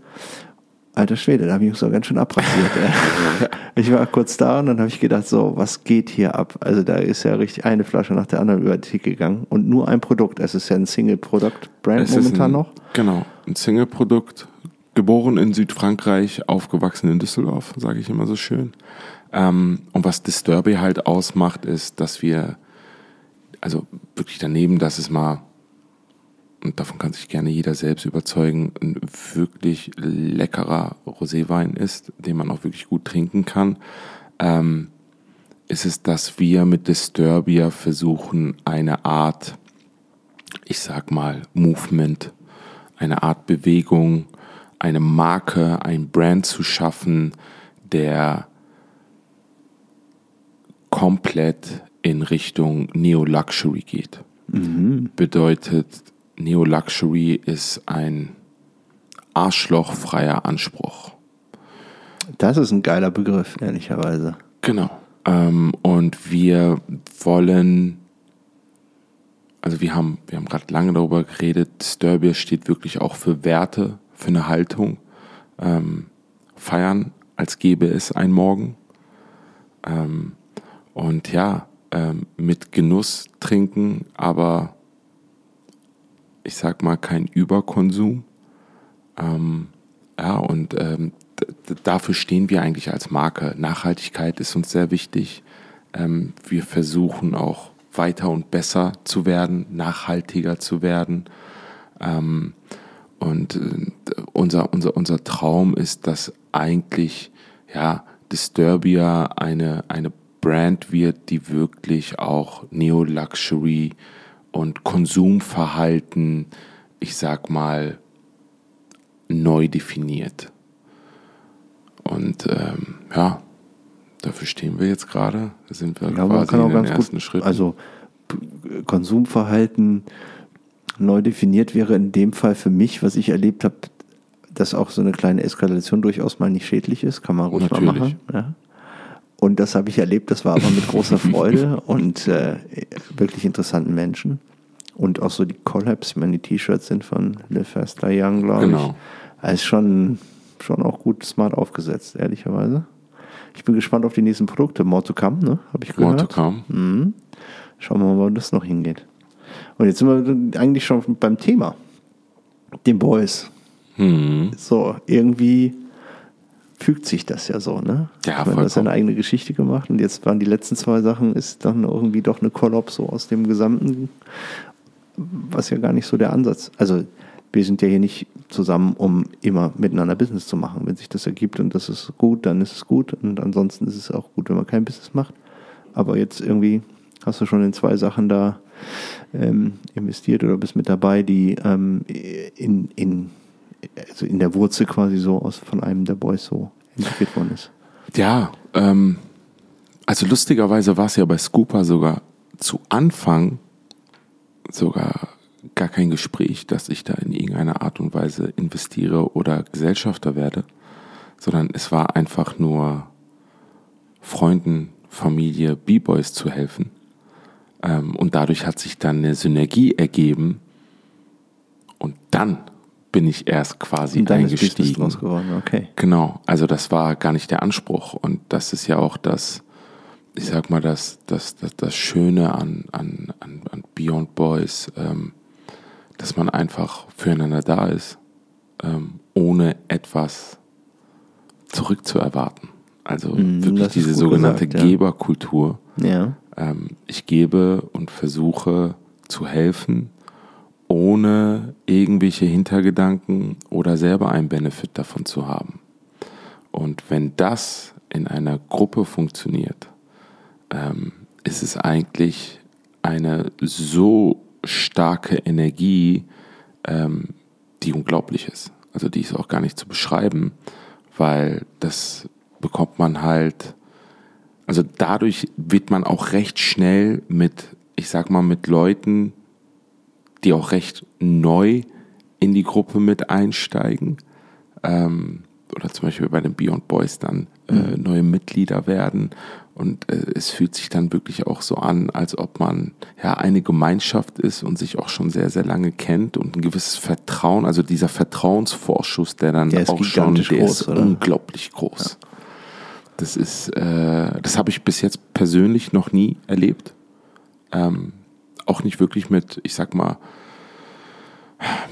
Alter Schwede, da habe ich mich so ganz schön abrasiert. ich war kurz da und dann habe ich gedacht, so, was geht hier ab? Also da ist ja richtig eine Flasche nach der anderen über die Theke gegangen und nur ein Produkt. Es ist ja ein Single-Produkt-Brand momentan ein, noch. Genau, ein Single-Produkt, geboren in Südfrankreich, aufgewachsen in Düsseldorf, sage ich immer so schön. Ähm, und was Disturby halt ausmacht, ist, dass wir, also wirklich daneben, dass es mal und davon kann sich gerne jeder selbst überzeugen, ein wirklich leckerer Roséwein ist, den man auch wirklich gut trinken kann, ähm, ist es, dass wir mit Disturbia versuchen, eine Art, ich sag mal, Movement, eine Art Bewegung, eine Marke, ein Brand zu schaffen, der komplett in Richtung Neo-Luxury geht. Mhm. Bedeutet, Neo-Luxury ist ein, arschlochfreier Anspruch. Das ist ein geiler Begriff, ehrlicherweise. Genau. Ähm, und wir wollen, also wir haben, wir haben gerade lange darüber geredet, Disturbia steht wirklich auch für Werte, für eine Haltung. Ähm, feiern, als gäbe es ein Morgen. Ähm, und ja, ähm, mit Genuss trinken, aber ich sag mal kein Überkonsum. Ähm, ja, und ähm, dafür stehen wir eigentlich als Marke. Nachhaltigkeit ist uns sehr wichtig. Ähm, wir versuchen auch weiter und besser zu werden, nachhaltiger zu werden. Ähm, und äh, unser, unser, unser Traum ist, dass eigentlich ja, Disturbia eine, eine Brand wird, die wirklich auch Neo-Luxury und Konsumverhalten, ich sag mal, neu definiert. Und ähm, ja, dafür stehen wir jetzt gerade. Da sind wir ja, quasi in den ersten gut, Schritten. Also Konsumverhalten neu definiert wäre in dem Fall für mich, was ich erlebt habe, dass auch so eine kleine Eskalation durchaus mal nicht schädlich ist, kann man ruhig Natürlich. mal machen. Ja. Und das habe ich erlebt, das war aber mit großer Freude und äh, wirklich interessanten Menschen. Und auch so die Collabs, ich meine, die T-Shirts sind von Fast Die Young, glaube genau. ich. Also schon, schon auch gut smart aufgesetzt, ehrlicherweise. Ich bin gespannt auf die nächsten Produkte. More to come, ne? Habe ich gehört. More to come. Mhm. Schauen wir mal, wo das noch hingeht. Und jetzt sind wir eigentlich schon beim Thema. Den Boys. Mhm. So, irgendwie fügt sich das ja so, ne? Ja, Man hat seine eigene Geschichte gemacht und jetzt waren die letzten zwei Sachen, ist dann irgendwie doch eine Kollab so aus dem Gesamten, was ja gar nicht so der Ansatz. Also, wir sind ja hier nicht zusammen, um immer miteinander Business zu machen. Wenn sich das ergibt und das ist gut, dann ist es gut und ansonsten ist es auch gut, wenn man kein Business macht. Aber jetzt irgendwie hast du schon in zwei Sachen da ähm, investiert oder bist mit dabei, die ähm, in, in also in der Wurzel quasi so aus von einem der Boys so entwickelt worden ist. Ja, ähm, also lustigerweise war es ja bei Scooper sogar zu Anfang sogar gar kein Gespräch, dass ich da in irgendeiner Art und Weise investiere oder Gesellschafter werde, sondern es war einfach nur Freunden, Familie, B-Boys zu helfen. Ähm, und dadurch hat sich dann eine Synergie ergeben. Und dann bin ich erst quasi und dann eingestiegen. Ist geworden. Okay. Genau, also das war gar nicht der Anspruch und das ist ja auch das, ich sag mal, das, das, das, das Schöne an, an, an, an Beyond Boys, ähm, dass man einfach füreinander da ist, ähm, ohne etwas zurückzuerwarten. Also mm, wirklich diese sogenannte gesagt, ja. Geberkultur. Ja. Ähm, ich gebe und versuche zu helfen ohne irgendwelche Hintergedanken oder selber einen Benefit davon zu haben. Und wenn das in einer Gruppe funktioniert, ähm, ist es eigentlich eine so starke Energie, ähm, die unglaublich ist. Also die ist auch gar nicht zu beschreiben, weil das bekommt man halt, also dadurch wird man auch recht schnell mit, ich sag mal, mit Leuten die auch recht neu in die Gruppe mit einsteigen. Ähm, oder zum Beispiel bei den Beyond Boys dann äh, mhm. neue Mitglieder werden. Und äh, es fühlt sich dann wirklich auch so an, als ob man ja eine Gemeinschaft ist und sich auch schon sehr, sehr lange kennt und ein gewisses Vertrauen, also dieser Vertrauensvorschuss, der dann der auch schon, der groß, ist oder? unglaublich groß. Ja. Das ist, äh, das habe ich bis jetzt persönlich noch nie erlebt. Ähm, auch nicht wirklich mit, ich sag mal,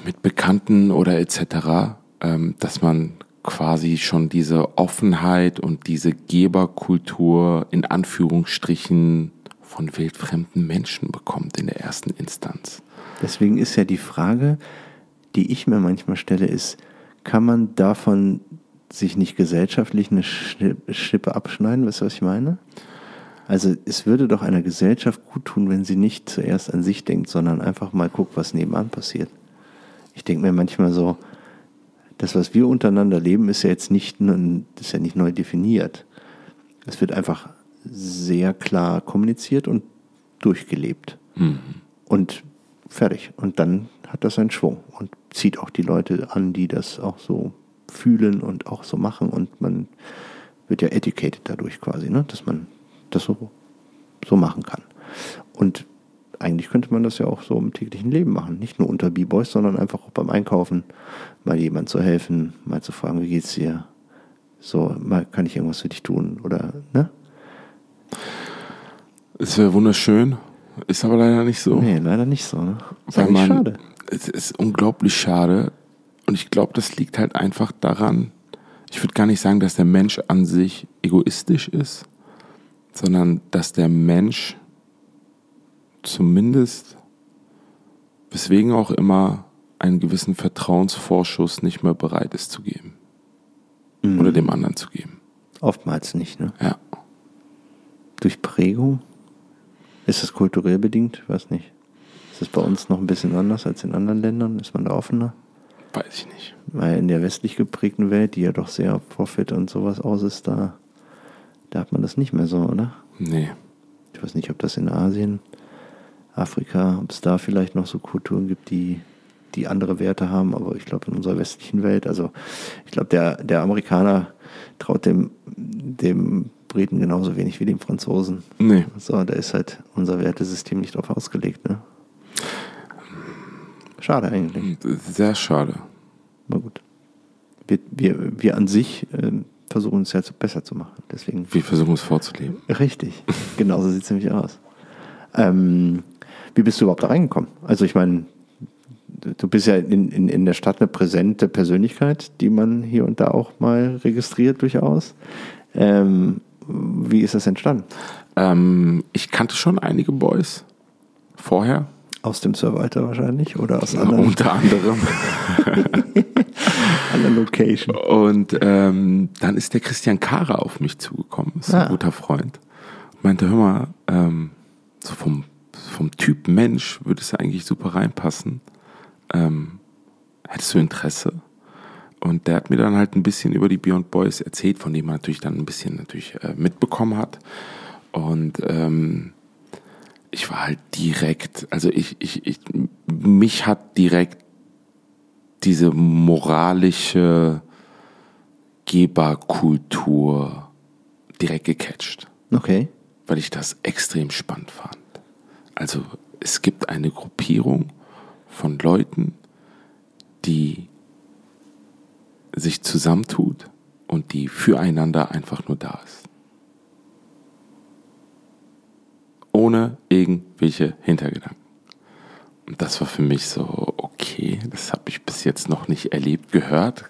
mit Bekannten oder etc., ähm, dass man quasi schon diese Offenheit und diese Geberkultur in Anführungsstrichen von wildfremden Menschen bekommt in der ersten Instanz. Deswegen ist ja die Frage, die ich mir manchmal stelle, ist, kann man davon sich nicht gesellschaftlich eine Schippe abschneiden? Weißt du, was ich meine? Also es würde doch einer Gesellschaft gut tun, wenn sie nicht zuerst an sich denkt, sondern einfach mal guckt, was nebenan passiert. Ich denke mir manchmal so, das, was wir untereinander leben, ist ja jetzt nicht, ist ja nicht neu definiert. Es wird einfach sehr klar kommuniziert und durchgelebt. Mhm. Und fertig. Und dann hat das einen Schwung und zieht auch die Leute an, die das auch so fühlen und auch so machen. Und man wird ja educated dadurch quasi, ne? dass man das so, so machen kann. Und eigentlich könnte man das ja auch so im täglichen Leben machen. Nicht nur unter B-Boys, sondern einfach auch beim Einkaufen mal jemand zu helfen, mal zu fragen, wie geht's dir? So, mal kann ich irgendwas für dich tun oder, ne? Es wäre wunderschön, ist aber leider nicht so. Nee, leider nicht so, ne? Ist Weil man, schade. Es ist unglaublich schade. Und ich glaube, das liegt halt einfach daran, ich würde gar nicht sagen, dass der Mensch an sich egoistisch ist, sondern dass der Mensch zumindest, weswegen auch immer, einen gewissen Vertrauensvorschuss nicht mehr bereit ist zu geben. Mhm. Oder dem anderen zu geben. Oftmals nicht, ne? Ja. Durch Prägung? Ist das kulturell bedingt? Ich weiß nicht. Ist das bei uns noch ein bisschen anders als in anderen Ländern? Ist man da offener? Weiß ich nicht. Weil in der westlich geprägten Welt, die ja doch sehr Profit und sowas aus ist, da, da hat man das nicht mehr so, oder? Nee. Ich weiß nicht, ob das in Asien Afrika, ob es da vielleicht noch so Kulturen gibt, die, die andere Werte haben, aber ich glaube in unserer westlichen Welt, also ich glaube, der, der Amerikaner traut dem, dem Briten genauso wenig wie dem Franzosen. Nee. So, da ist halt unser Wertesystem nicht drauf ausgelegt, ne? Schade eigentlich. Sehr schade. Na gut. Wir, wir, wir an sich äh, versuchen es ja besser zu machen. Deswegen. Wir versuchen es vorzuleben. Richtig. Genauso sieht es nämlich aus. Ähm, wie bist du überhaupt da reingekommen? Also ich meine, du bist ja in, in, in der Stadt eine präsente Persönlichkeit, die man hier und da auch mal registriert durchaus. Ähm, wie ist das entstanden? Ähm, ich kannte schon einige Boys vorher. Aus dem Survival wahrscheinlich oder aus anderen? Unter anderem. Alle Location. Und ähm, dann ist der Christian Kara auf mich zugekommen, ist ah. ein guter Freund. Meinte, hör mal, ähm, so vom vom Typ Mensch würde es eigentlich super reinpassen. Ähm, hättest du Interesse? Und der hat mir dann halt ein bisschen über die Beyond Boys erzählt, von dem man natürlich dann ein bisschen natürlich äh, mitbekommen hat. Und ähm, ich war halt direkt, also ich, ich, ich, mich hat direkt diese moralische Geberkultur direkt gecatcht. Okay. Weil ich das extrem spannend fand. Also es gibt eine Gruppierung von Leuten, die sich zusammentut und die füreinander einfach nur da ist. Ohne irgendwelche Hintergedanken. Und das war für mich so, okay, das habe ich bis jetzt noch nicht erlebt, gehört.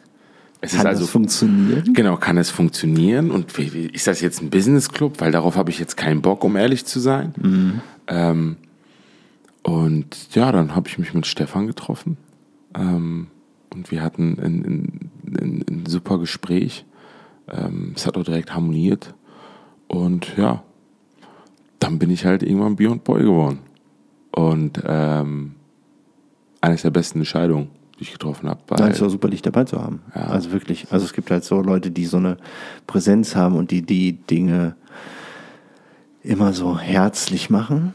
Es kann ist also, das funktionieren? Genau, kann es funktionieren. Und ist das jetzt ein Business Club? Weil darauf habe ich jetzt keinen Bock, um ehrlich zu sein. Mhm. Ähm, und ja, dann habe ich mich mit Stefan getroffen. Ähm, und wir hatten ein, ein, ein, ein super Gespräch. Ähm, es hat auch direkt harmoniert. Und ja, dann bin ich halt irgendwann Beyond Boy geworden. Und ähm, eines der besten Entscheidungen, die ich getroffen habe. Nein, es war super, dich dabei zu haben. Ja. Also wirklich. Also es gibt halt so Leute, die so eine Präsenz haben und die die Dinge immer so herzlich machen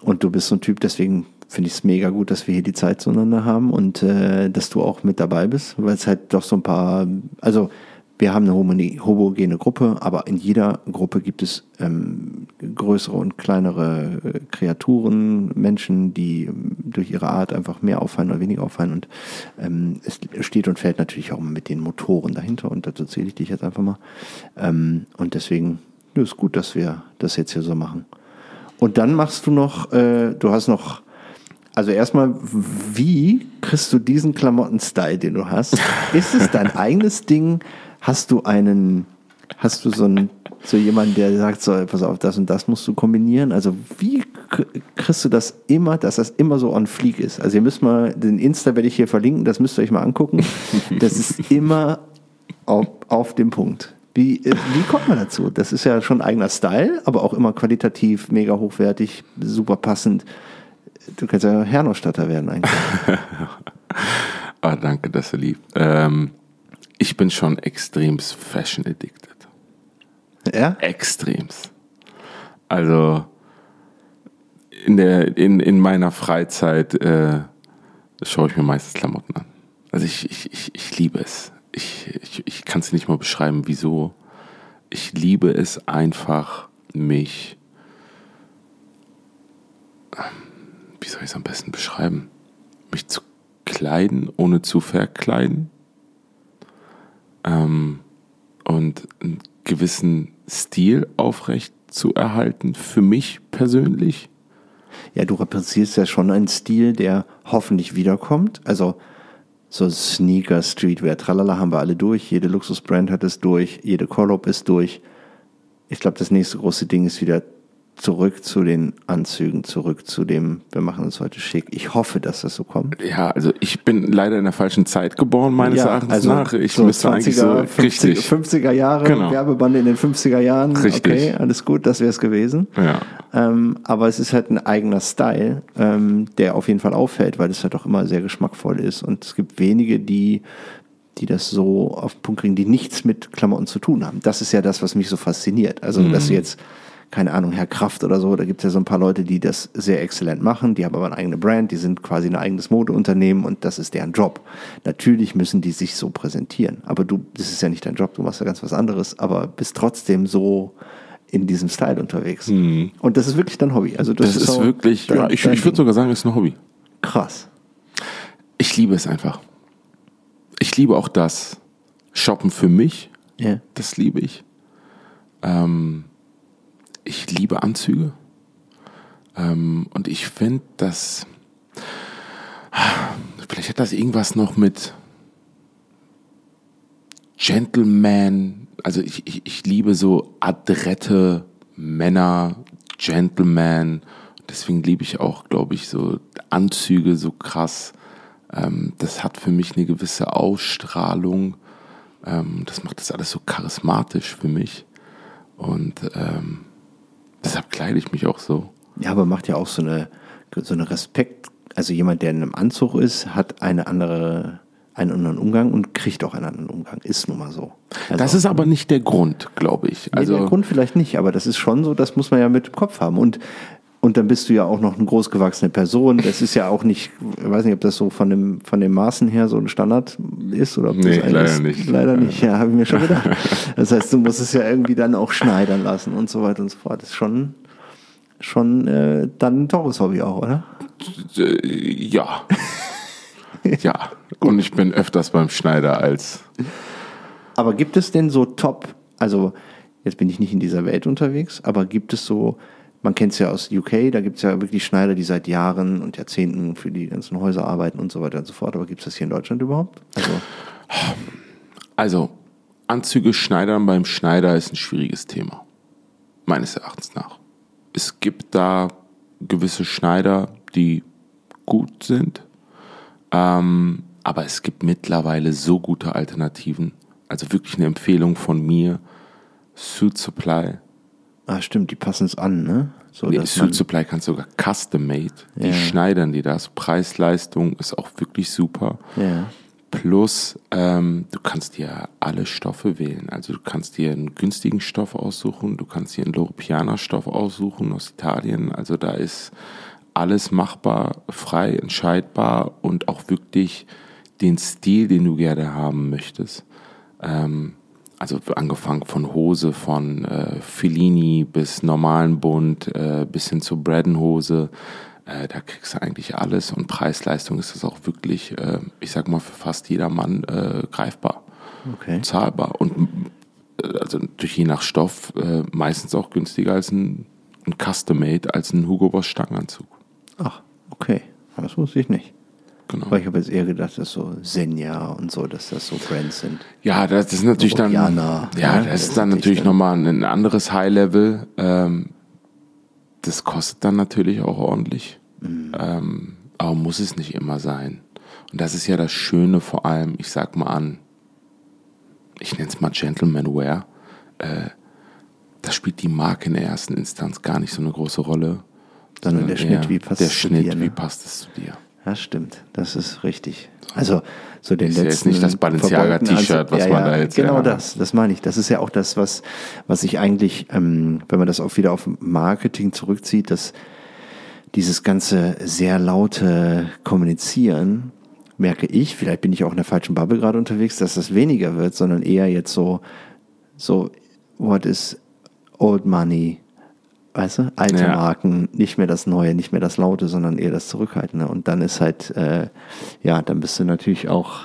und du bist so ein Typ, deswegen finde ich es mega gut, dass wir hier die Zeit zueinander haben und äh, dass du auch mit dabei bist, weil es halt doch so ein paar, also wir haben eine homogene Gruppe, aber in jeder Gruppe gibt es ähm, größere und kleinere äh, Kreaturen, Menschen, die ähm, durch ihre Art einfach mehr auffallen oder weniger auffallen. Und ähm, es steht und fällt natürlich auch mit den Motoren dahinter und dazu zähle ich dich jetzt einfach mal. Ähm, und deswegen ja, ist gut, dass wir das jetzt hier so machen. Und dann machst du noch, äh, du hast noch, also erstmal, wie kriegst du diesen Klamotten-Style, den du hast? Ist es dein eigenes Ding? Hast du einen, hast du so einen, so jemanden, der sagt, so, pass auf, das und das musst du kombinieren? Also wie kriegst du das immer, dass das immer so on fleek ist? Also ihr müsst mal, den Insta werde ich hier verlinken, das müsst ihr euch mal angucken. Das ist immer auf, auf dem Punkt. Wie, äh, wie kommt man dazu? Das ist ja schon eigener Style, aber auch immer qualitativ, mega hochwertig, super passend. Du kannst ja Herrnausstatter werden eigentlich. ah, danke, dass du lieb. Ähm, ich bin schon extremst fashion addicted. Ja? Extremst. Also, in, der, in, in meiner Freizeit äh, schaue ich mir meistens Klamotten an. Also ich, ich, ich, ich liebe es. Ich, ich, ich kann es nicht mal beschreiben, wieso. Ich liebe es einfach, mich, wie soll ich es am besten beschreiben, mich zu kleiden, ohne zu verkleiden. Ähm, und einen gewissen Stil aufrecht zu erhalten, für mich persönlich. Ja, du repräsentierst ja schon einen Stil, der hoffentlich wiederkommt. Also so Sneaker, Streetwear, tralala haben wir alle durch. Jede Luxusbrand hat es durch. Jede Collab ist durch. Ich glaube, das nächste große Ding ist wieder zurück zu den Anzügen, zurück zu dem, wir machen uns heute schick. Ich hoffe, dass das so kommt. Ja, also ich bin leider in der falschen Zeit geboren, meines ja, Erachtens also nach. Ich so müsste 20er, eigentlich so 50, richtig. 50er Jahre, genau. Werbebande in den 50er Jahren. Richtig. Okay, alles gut, das wäre es gewesen. Ja. Ähm, aber es ist halt ein eigener Style, ähm, der auf jeden Fall auffällt, weil es halt auch immer sehr geschmackvoll ist. Und es gibt wenige, die die das so auf den Punkt kriegen, die nichts mit Klamotten zu tun haben. Das ist ja das, was mich so fasziniert. Also, mhm. dass du jetzt keine Ahnung, Herr Kraft oder so, da gibt es ja so ein paar Leute, die das sehr exzellent machen, die haben aber eine eigene Brand, die sind quasi ein eigenes Modeunternehmen und das ist deren Job. Natürlich müssen die sich so präsentieren, aber du, das ist ja nicht dein Job, du machst ja ganz was anderes, aber bist trotzdem so in diesem Style unterwegs. Mhm. Und das ist wirklich dein Hobby. Also das, das ist, ist wirklich, dein, ja, ich, ich würde sogar sagen, es ist ein Hobby. Krass. Ich liebe es einfach. Ich liebe auch das Shoppen für mich. Yeah. Das liebe ich. Ähm, ich liebe Anzüge. Ähm, und ich finde, dass vielleicht hat das irgendwas noch mit Gentleman, also ich, ich, ich liebe so adrette Männer, Gentleman. Deswegen liebe ich auch, glaube ich, so Anzüge so krass. Ähm, das hat für mich eine gewisse Ausstrahlung. Ähm, das macht das alles so charismatisch für mich. Und ähm, Deshalb kleide ich mich auch so. Ja, aber macht ja auch so eine, so eine Respekt. Also jemand, der in einem Anzug ist, hat eine andere, einen anderen Umgang und kriegt auch einen anderen Umgang. Ist nun mal so. Also das ist aber nicht der Grund, glaube ich. Also nee, der Grund vielleicht nicht, aber das ist schon so, das muss man ja mit im Kopf haben. Und und dann bist du ja auch noch eine großgewachsene Person. Das ist ja auch nicht, ich weiß nicht, ob das so von dem, von den Maßen her so ein Standard ist oder ob nee, das leider ist. nicht. Leider nicht, ja, habe ich mir schon gedacht. Das heißt, du musst es ja irgendwie dann auch schneidern lassen und so weiter und so fort. Das ist schon, schon äh, dann ein teures Hobby auch, oder? Äh, ja. ja. Und ich bin öfters beim Schneider als. Aber gibt es denn so Top, also jetzt bin ich nicht in dieser Welt unterwegs, aber gibt es so man kennt es ja aus UK, da gibt es ja wirklich Schneider, die seit Jahren und Jahrzehnten für die ganzen Häuser arbeiten und so weiter und so fort. Aber gibt es das hier in Deutschland überhaupt? Also, also Anzüge schneidern beim Schneider ist ein schwieriges Thema. Meines Erachtens nach. Es gibt da gewisse Schneider, die gut sind. Ähm, aber es gibt mittlerweile so gute Alternativen. Also wirklich eine Empfehlung von mir. Suit Supply Ah, stimmt, die passen es an, ne? So, nee, Suit Supply kannst sogar custom made. Die ja. schneidern die das. Preis-Leistung ist auch wirklich super. Ja. Plus, ähm, du kannst dir alle Stoffe wählen. Also du kannst dir einen günstigen Stoff aussuchen, du kannst dir einen Loropiana-Stoff aussuchen aus Italien. Also da ist alles machbar, frei, entscheidbar und auch wirklich den Stil, den du gerne haben möchtest. Ähm, also angefangen von Hose, von äh, Fellini bis normalen Bund, äh, bis hin zur Braden-Hose. Äh, da kriegst du eigentlich alles und Preis-Leistung ist das auch wirklich, äh, ich sag mal, für fast jedermann äh, greifbar, okay. zahlbar und äh, also natürlich je nach Stoff meistens auch günstiger als ein, ein Custom-Made, als ein Hugo Boss Stangenanzug. Ach, okay, das wusste ich nicht. Genau. Aber ich habe jetzt eher gedacht, dass so Senja und so, dass das so Brands sind. Ja, das ist natürlich dann. Ja, ja, das, ist dann natürlich nochmal ein anderes High-Level. Ähm, das kostet dann natürlich auch ordentlich. Mhm. Ähm, aber muss es nicht immer sein. Und das ist ja das Schöne vor allem, ich sag mal an, ich nenne es mal Gentleman Wear. Äh, da spielt die Marke in der ersten Instanz gar nicht so eine große Rolle. Sondern der Schnitt, wie passt es zu dir? Der Schnitt, wie passt es zu dir? Ja, stimmt. Das ist richtig. Also so den ist letzten. Jetzt nicht das Balenciaga-T-Shirt, was ja, man da jetzt. Genau ja. das. Das meine ich. Das ist ja auch das, was was ich eigentlich, ähm, wenn man das auch wieder auf Marketing zurückzieht, dass dieses ganze sehr laute Kommunizieren, merke ich, vielleicht bin ich auch in der falschen Bubble gerade unterwegs, dass das weniger wird, sondern eher jetzt so, so, what is old money? Weißt du, alte Ja. Marken, nicht mehr das Neue, nicht mehr das Laute, sondern eher das Zurückhaltende. Und dann ist halt, äh, ja, dann bist du natürlich auch,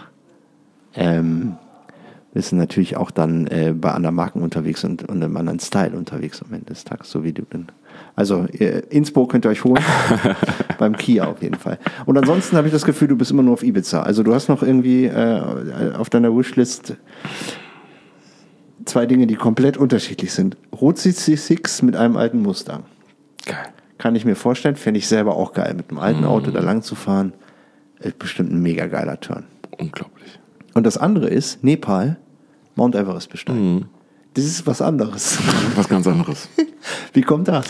ähm, bist du natürlich auch dann äh, bei anderen Marken unterwegs und, und einem anderen Style unterwegs am Ende des Tages, so wie du denn. Also äh, Inspo könnt ihr euch holen, beim Kia auf jeden Fall. Und ansonsten habe ich das Gefühl, du bist immer nur auf Ibiza. Also du hast noch irgendwie äh, auf deiner Wishlist zwei Dinge, die komplett unterschiedlich sind. Rot CC6 mit einem alten Mustang. Geil. Kann ich mir vorstellen, fände ich selber auch geil, mit einem alten Auto da lang zu fahren. Ist bestimmt ein mega geiler Turn. Unglaublich. Und das andere ist Nepal, Mount Everest besteigen. Das ist was anderes. Was ganz anderes. Wie kommt das?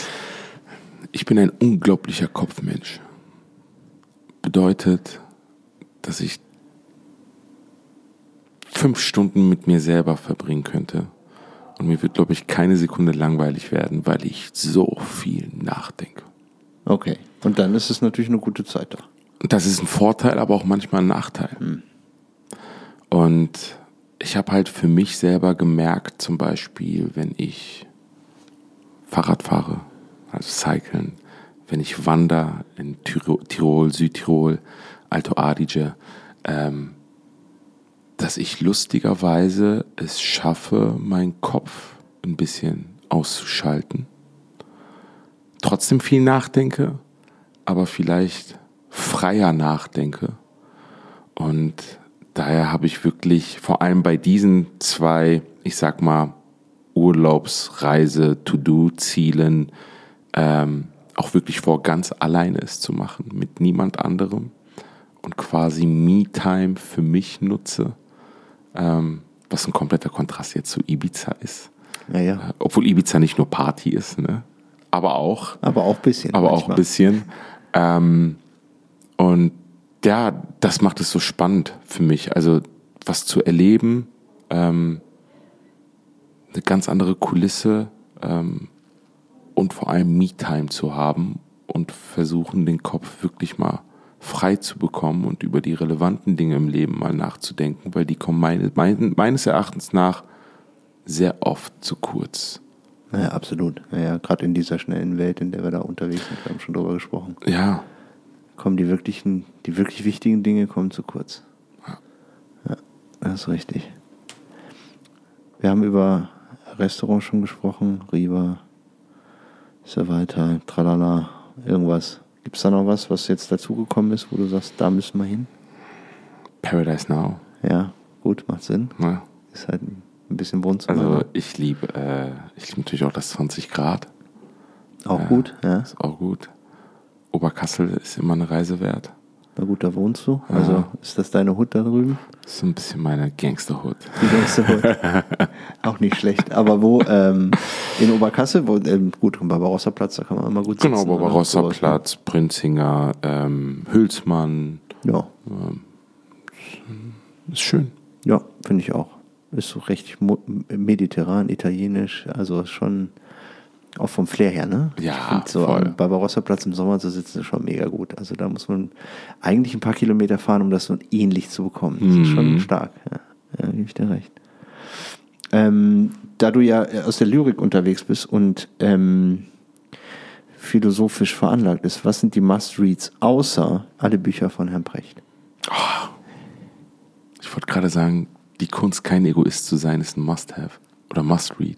Ich bin ein unglaublicher Kopfmensch. Bedeutet, dass ich fünf Stunden mit mir selber verbringen könnte. Und mir wird, glaube ich, keine Sekunde langweilig werden, weil ich so viel nachdenke. Okay. Und dann ist es natürlich eine gute Zeit da. Das ist ein Vorteil, aber auch manchmal ein Nachteil. Und ich habe halt für mich selber gemerkt, zum Beispiel, wenn ich Fahrrad fahre, also cyclen, wenn ich wandere in Tirol, Tirol Südtirol, Alto Adige, ähm, dass ich lustigerweise es schaffe, meinen Kopf ein bisschen auszuschalten. Trotzdem viel nachdenke, aber vielleicht freier nachdenke. Und daher habe ich wirklich vor allem bei diesen zwei, ich sag mal, Urlaubsreise, To-Do-Zielen, ähm, auch wirklich vor, ganz alleine es zu machen, mit niemand anderem und quasi Me-Time für mich nutze, ähm, was ein kompletter Kontrast jetzt zu Ibiza ist. Naja. Äh, Obwohl Ibiza nicht nur Party ist, ne? aber auch Aber auch ein bisschen. aber auch ein manchmal. bisschen. Ähm, und ja, das macht es so spannend für mich. Also was zu erleben, ähm, eine ganz andere Kulisse ähm, und vor allem Me-Time zu haben und versuchen, den Kopf wirklich mal frei zu bekommen und über die relevanten Dinge im Leben mal nachzudenken, weil die kommen meine, mein, meines Erachtens nach sehr oft zu kurz. Ja, absolut. Naja, gerade in dieser schnellen Welt, in der wir da unterwegs sind, wir haben schon drüber gesprochen, Ja, kommen die wirklichen, die wirklich wichtigen Dinge kommen zu kurz. Ja, das ist richtig. Wir haben über Restaurants schon gesprochen, Riva, weiter, tralala, irgendwas. Gibt es da noch was, was jetzt dazugekommen ist, wo du sagst, da müssen wir hin? Paradise Now. Ja, gut, macht Sinn. Ne? Ist halt ein bisschen Wohnzimmer. Also ne? ich liebe, äh, ich liebe natürlich auch das 20 Grad. auch gut, ja. Ist auch gut. Oberkassel ist immer eine Reise wert. Na gut, da wohnst du. Also ist das deine Hut da drüben? Ist so ein bisschen meine Gangsterhood. Die nächste Hut. Auch nicht schlecht. Aber wo? Ähm, in Oberkassel? Wo, ähm, gut, am Barbarossa-Platz, da kann man immer gut sitzen. Genau, oder? Barbarossa Sowas, ne? Platz, Prinzinger, ähm, Hülsmann. Ja, Ist schön. ja finde ich auch. Ist so recht mediterran, italienisch, also schon auch vom Flair her, ne? Ja, so voll. am Barbarossa-Platz im Sommer zu sitzen, ist schon mega gut. Also da muss man eigentlich ein paar Kilometer fahren, um das so ähnlich zu bekommen. Das ist schon Mhm. stark. Ja, ja gebe ich dir recht. Ähm, da du ja aus der Lyrik unterwegs bist und ähm, philosophisch veranlagt ist, was sind die Must-Reads außer alle Bücher von Herrn Brecht? Ich wollte gerade sagen, die Kunst, kein Egoist zu sein, ist ein Must-Have oder Must-Read.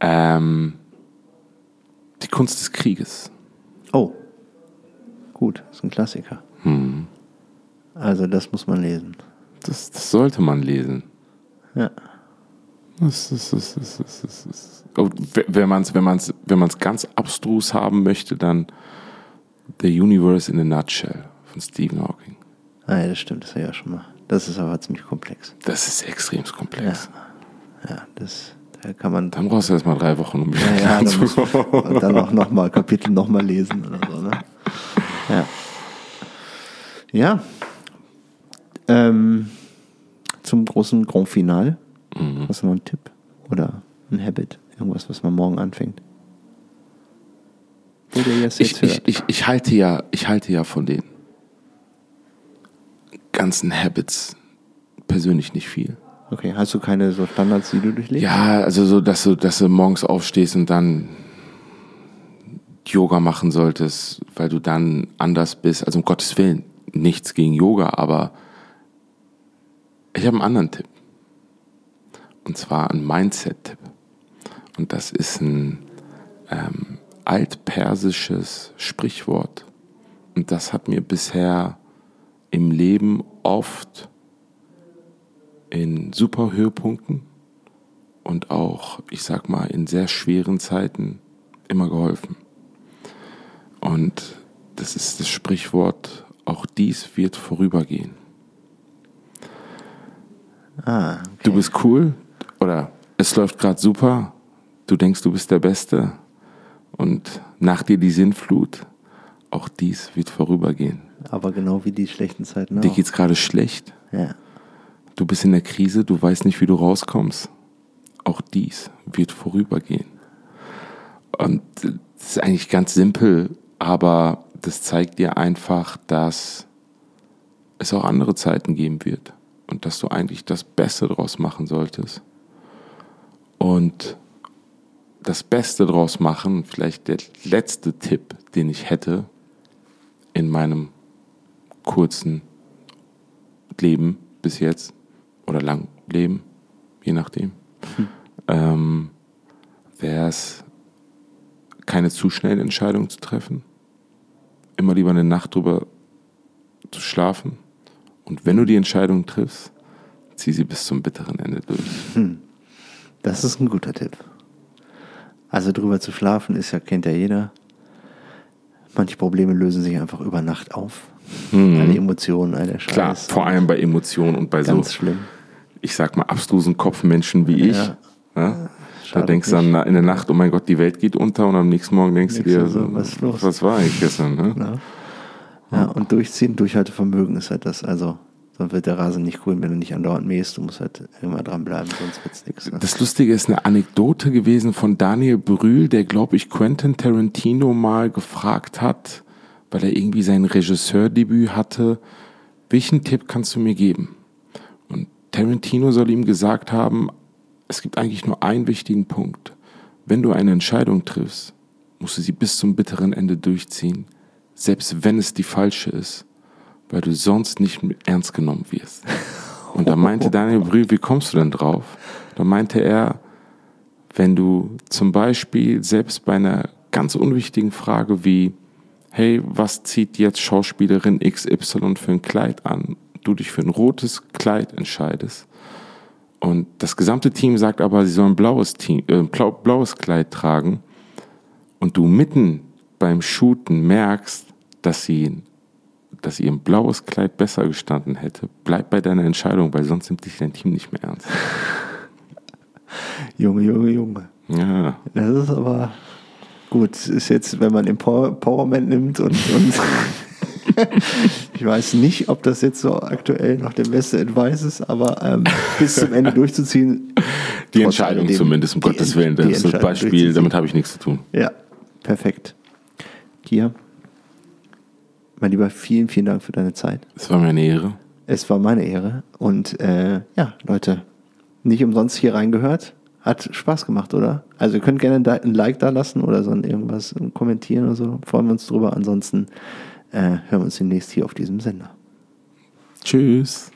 Ähm, die Kunst des Krieges. Oh, gut, ist ein Klassiker. Hm. Also das muss man lesen. Das, das sollte man lesen. Ja. Das, das, das, das, das, das, das. Oh, Wenn man es wenn man's, wenn man's ganz abstrus haben möchte, dann The Universe in a Nutshell von Stephen Hawking. Ah, ja, das stimmt, das war ja schon mal. Das ist aber ziemlich komplex. Das ist extrem komplex. Ja, das da kann man Dann brauchst du erst mal drei Wochen, um ja, ja, dann muss man dann auch noch mal Kapitel noch mal lesen oder so, ne? Ja. Ja. Ähm, zum großen Grand Final. Hast du noch einen Tipp? Oder ein Habit? Irgendwas, was man morgen anfängt? wo der jetzt, Ich, ich, ich, ich, halte ja, ich halte ja von den ganzen Habits persönlich nicht viel. Okay, hast du keine so Standards, die du durchlebst? Ja, also so, dass du, dass du morgens aufstehst und dann Yoga machen solltest, weil du dann anders bist. Also um Gottes Willen, nichts gegen Yoga, aber ich habe einen anderen Tipp. Und zwar einen Mindset-Tipp. Und das ist ein ähm, altpersisches Sprichwort. Und das hat mir bisher im Leben oft in super Höhepunkten und auch, ich sag mal, in sehr schweren Zeiten immer geholfen. Und das ist das Sprichwort, auch dies wird vorübergehen. Ah, okay. Du bist cool oder es läuft gerade super, du denkst, du bist der Beste und nach dir die Sinnflut, auch dies wird vorübergehen. Aber genau wie die schlechten Zeiten Dir auch. geht's gerade schlecht, Ja. Du bist in der Krise, du weißt nicht, wie du rauskommst. Auch dies wird vorübergehen. Und das ist eigentlich ganz simpel, aber das zeigt dir einfach, dass es auch andere Zeiten geben wird und dass du eigentlich das Beste draus machen solltest. Und das Beste draus machen, vielleicht der letzte Tipp, den ich hätte in meinem kurzen Leben bis jetzt oder lang Leben, je nachdem, ähm, wäre es, keine zu schnellen Entscheidungen zu treffen, immer lieber eine Nacht drüber zu schlafen und wenn du die Entscheidung triffst, zieh sie bis zum bitteren Ende durch. Das ist ein guter Tipp. Also drüber zu schlafen ist ja, kennt ja jeder. Manche Probleme lösen sich einfach über Nacht auf. Eine Emotion, eine Scheiß. Mhm. Klar, vor allem bei Emotionen und bei Ganz so, schlimm. Ich sag mal, abstrusen Kopfmenschen wie ich. Ja. Ja? Da denkst du dann in der Nacht, oh mein Gott, die Welt geht unter und am nächsten Morgen denkst du dir, so, was ist los? was war eigentlich gestern? Ne? Ja. ja, und durchziehen, Durchhaltevermögen ist halt das. Also, sonst wird der Rasen nicht cool, wenn du nicht andauernd mähst. Du musst halt immer dranbleiben, sonst wird's nichts. Ne? Das Lustige ist eine Anekdote gewesen von Daniel Brühl, der, glaube ich, Quentin Tarantino mal gefragt hat, weil er irgendwie sein Regisseurdebüt hatte, welchen Tipp kannst du mir geben? Tarantino soll ihm gesagt haben, es gibt eigentlich nur einen wichtigen Punkt. Wenn du eine Entscheidung triffst, musst du sie bis zum bitteren Ende durchziehen, selbst wenn es die falsche ist, weil du sonst nicht ernst genommen wirst. Und da meinte Daniel Brühl, wie kommst du denn drauf? Da meinte er, wenn du zum Beispiel selbst bei einer ganz unwichtigen Frage wie, hey, was zieht jetzt Schauspielerin XY für ein Kleid an? Du dich für ein rotes Kleid entscheidest. Und das gesamte Team sagt aber, sie sollen ein blaues, Team, äh, blau, blaues Kleid tragen. Und du mitten beim Shooten merkst, dass sie, dass ihr ein blaues Kleid besser gestanden hätte. Bleib bei deiner Entscheidung, weil sonst nimmt dich dein Team nicht mehr ernst. Junge, Junge, Junge. Ja. Das ist aber gut. Ist jetzt, wenn man Empowerment nimmt und, und ich weiß nicht, ob das jetzt so aktuell noch der beste Advice ist, aber ähm, bis zum Ende durchzuziehen. Die Entscheidung alledem, zumindest, um Gottes Willen. Das ist das Beispiel, damit habe ich nichts zu tun. Ja, perfekt. Kia, mein Lieber, vielen, vielen Dank für deine Zeit. Es war mir eine Ehre. Es war meine Ehre. Und äh, ja, Leute, nicht umsonst hier reingehört. Hat Spaß gemacht, oder? Also ihr könnt gerne ein Like da lassen oder so irgendwas kommentieren oder so. Freuen wir uns drüber. Ansonsten äh, hören wir uns demnächst hier auf diesem Sender. Tschüss.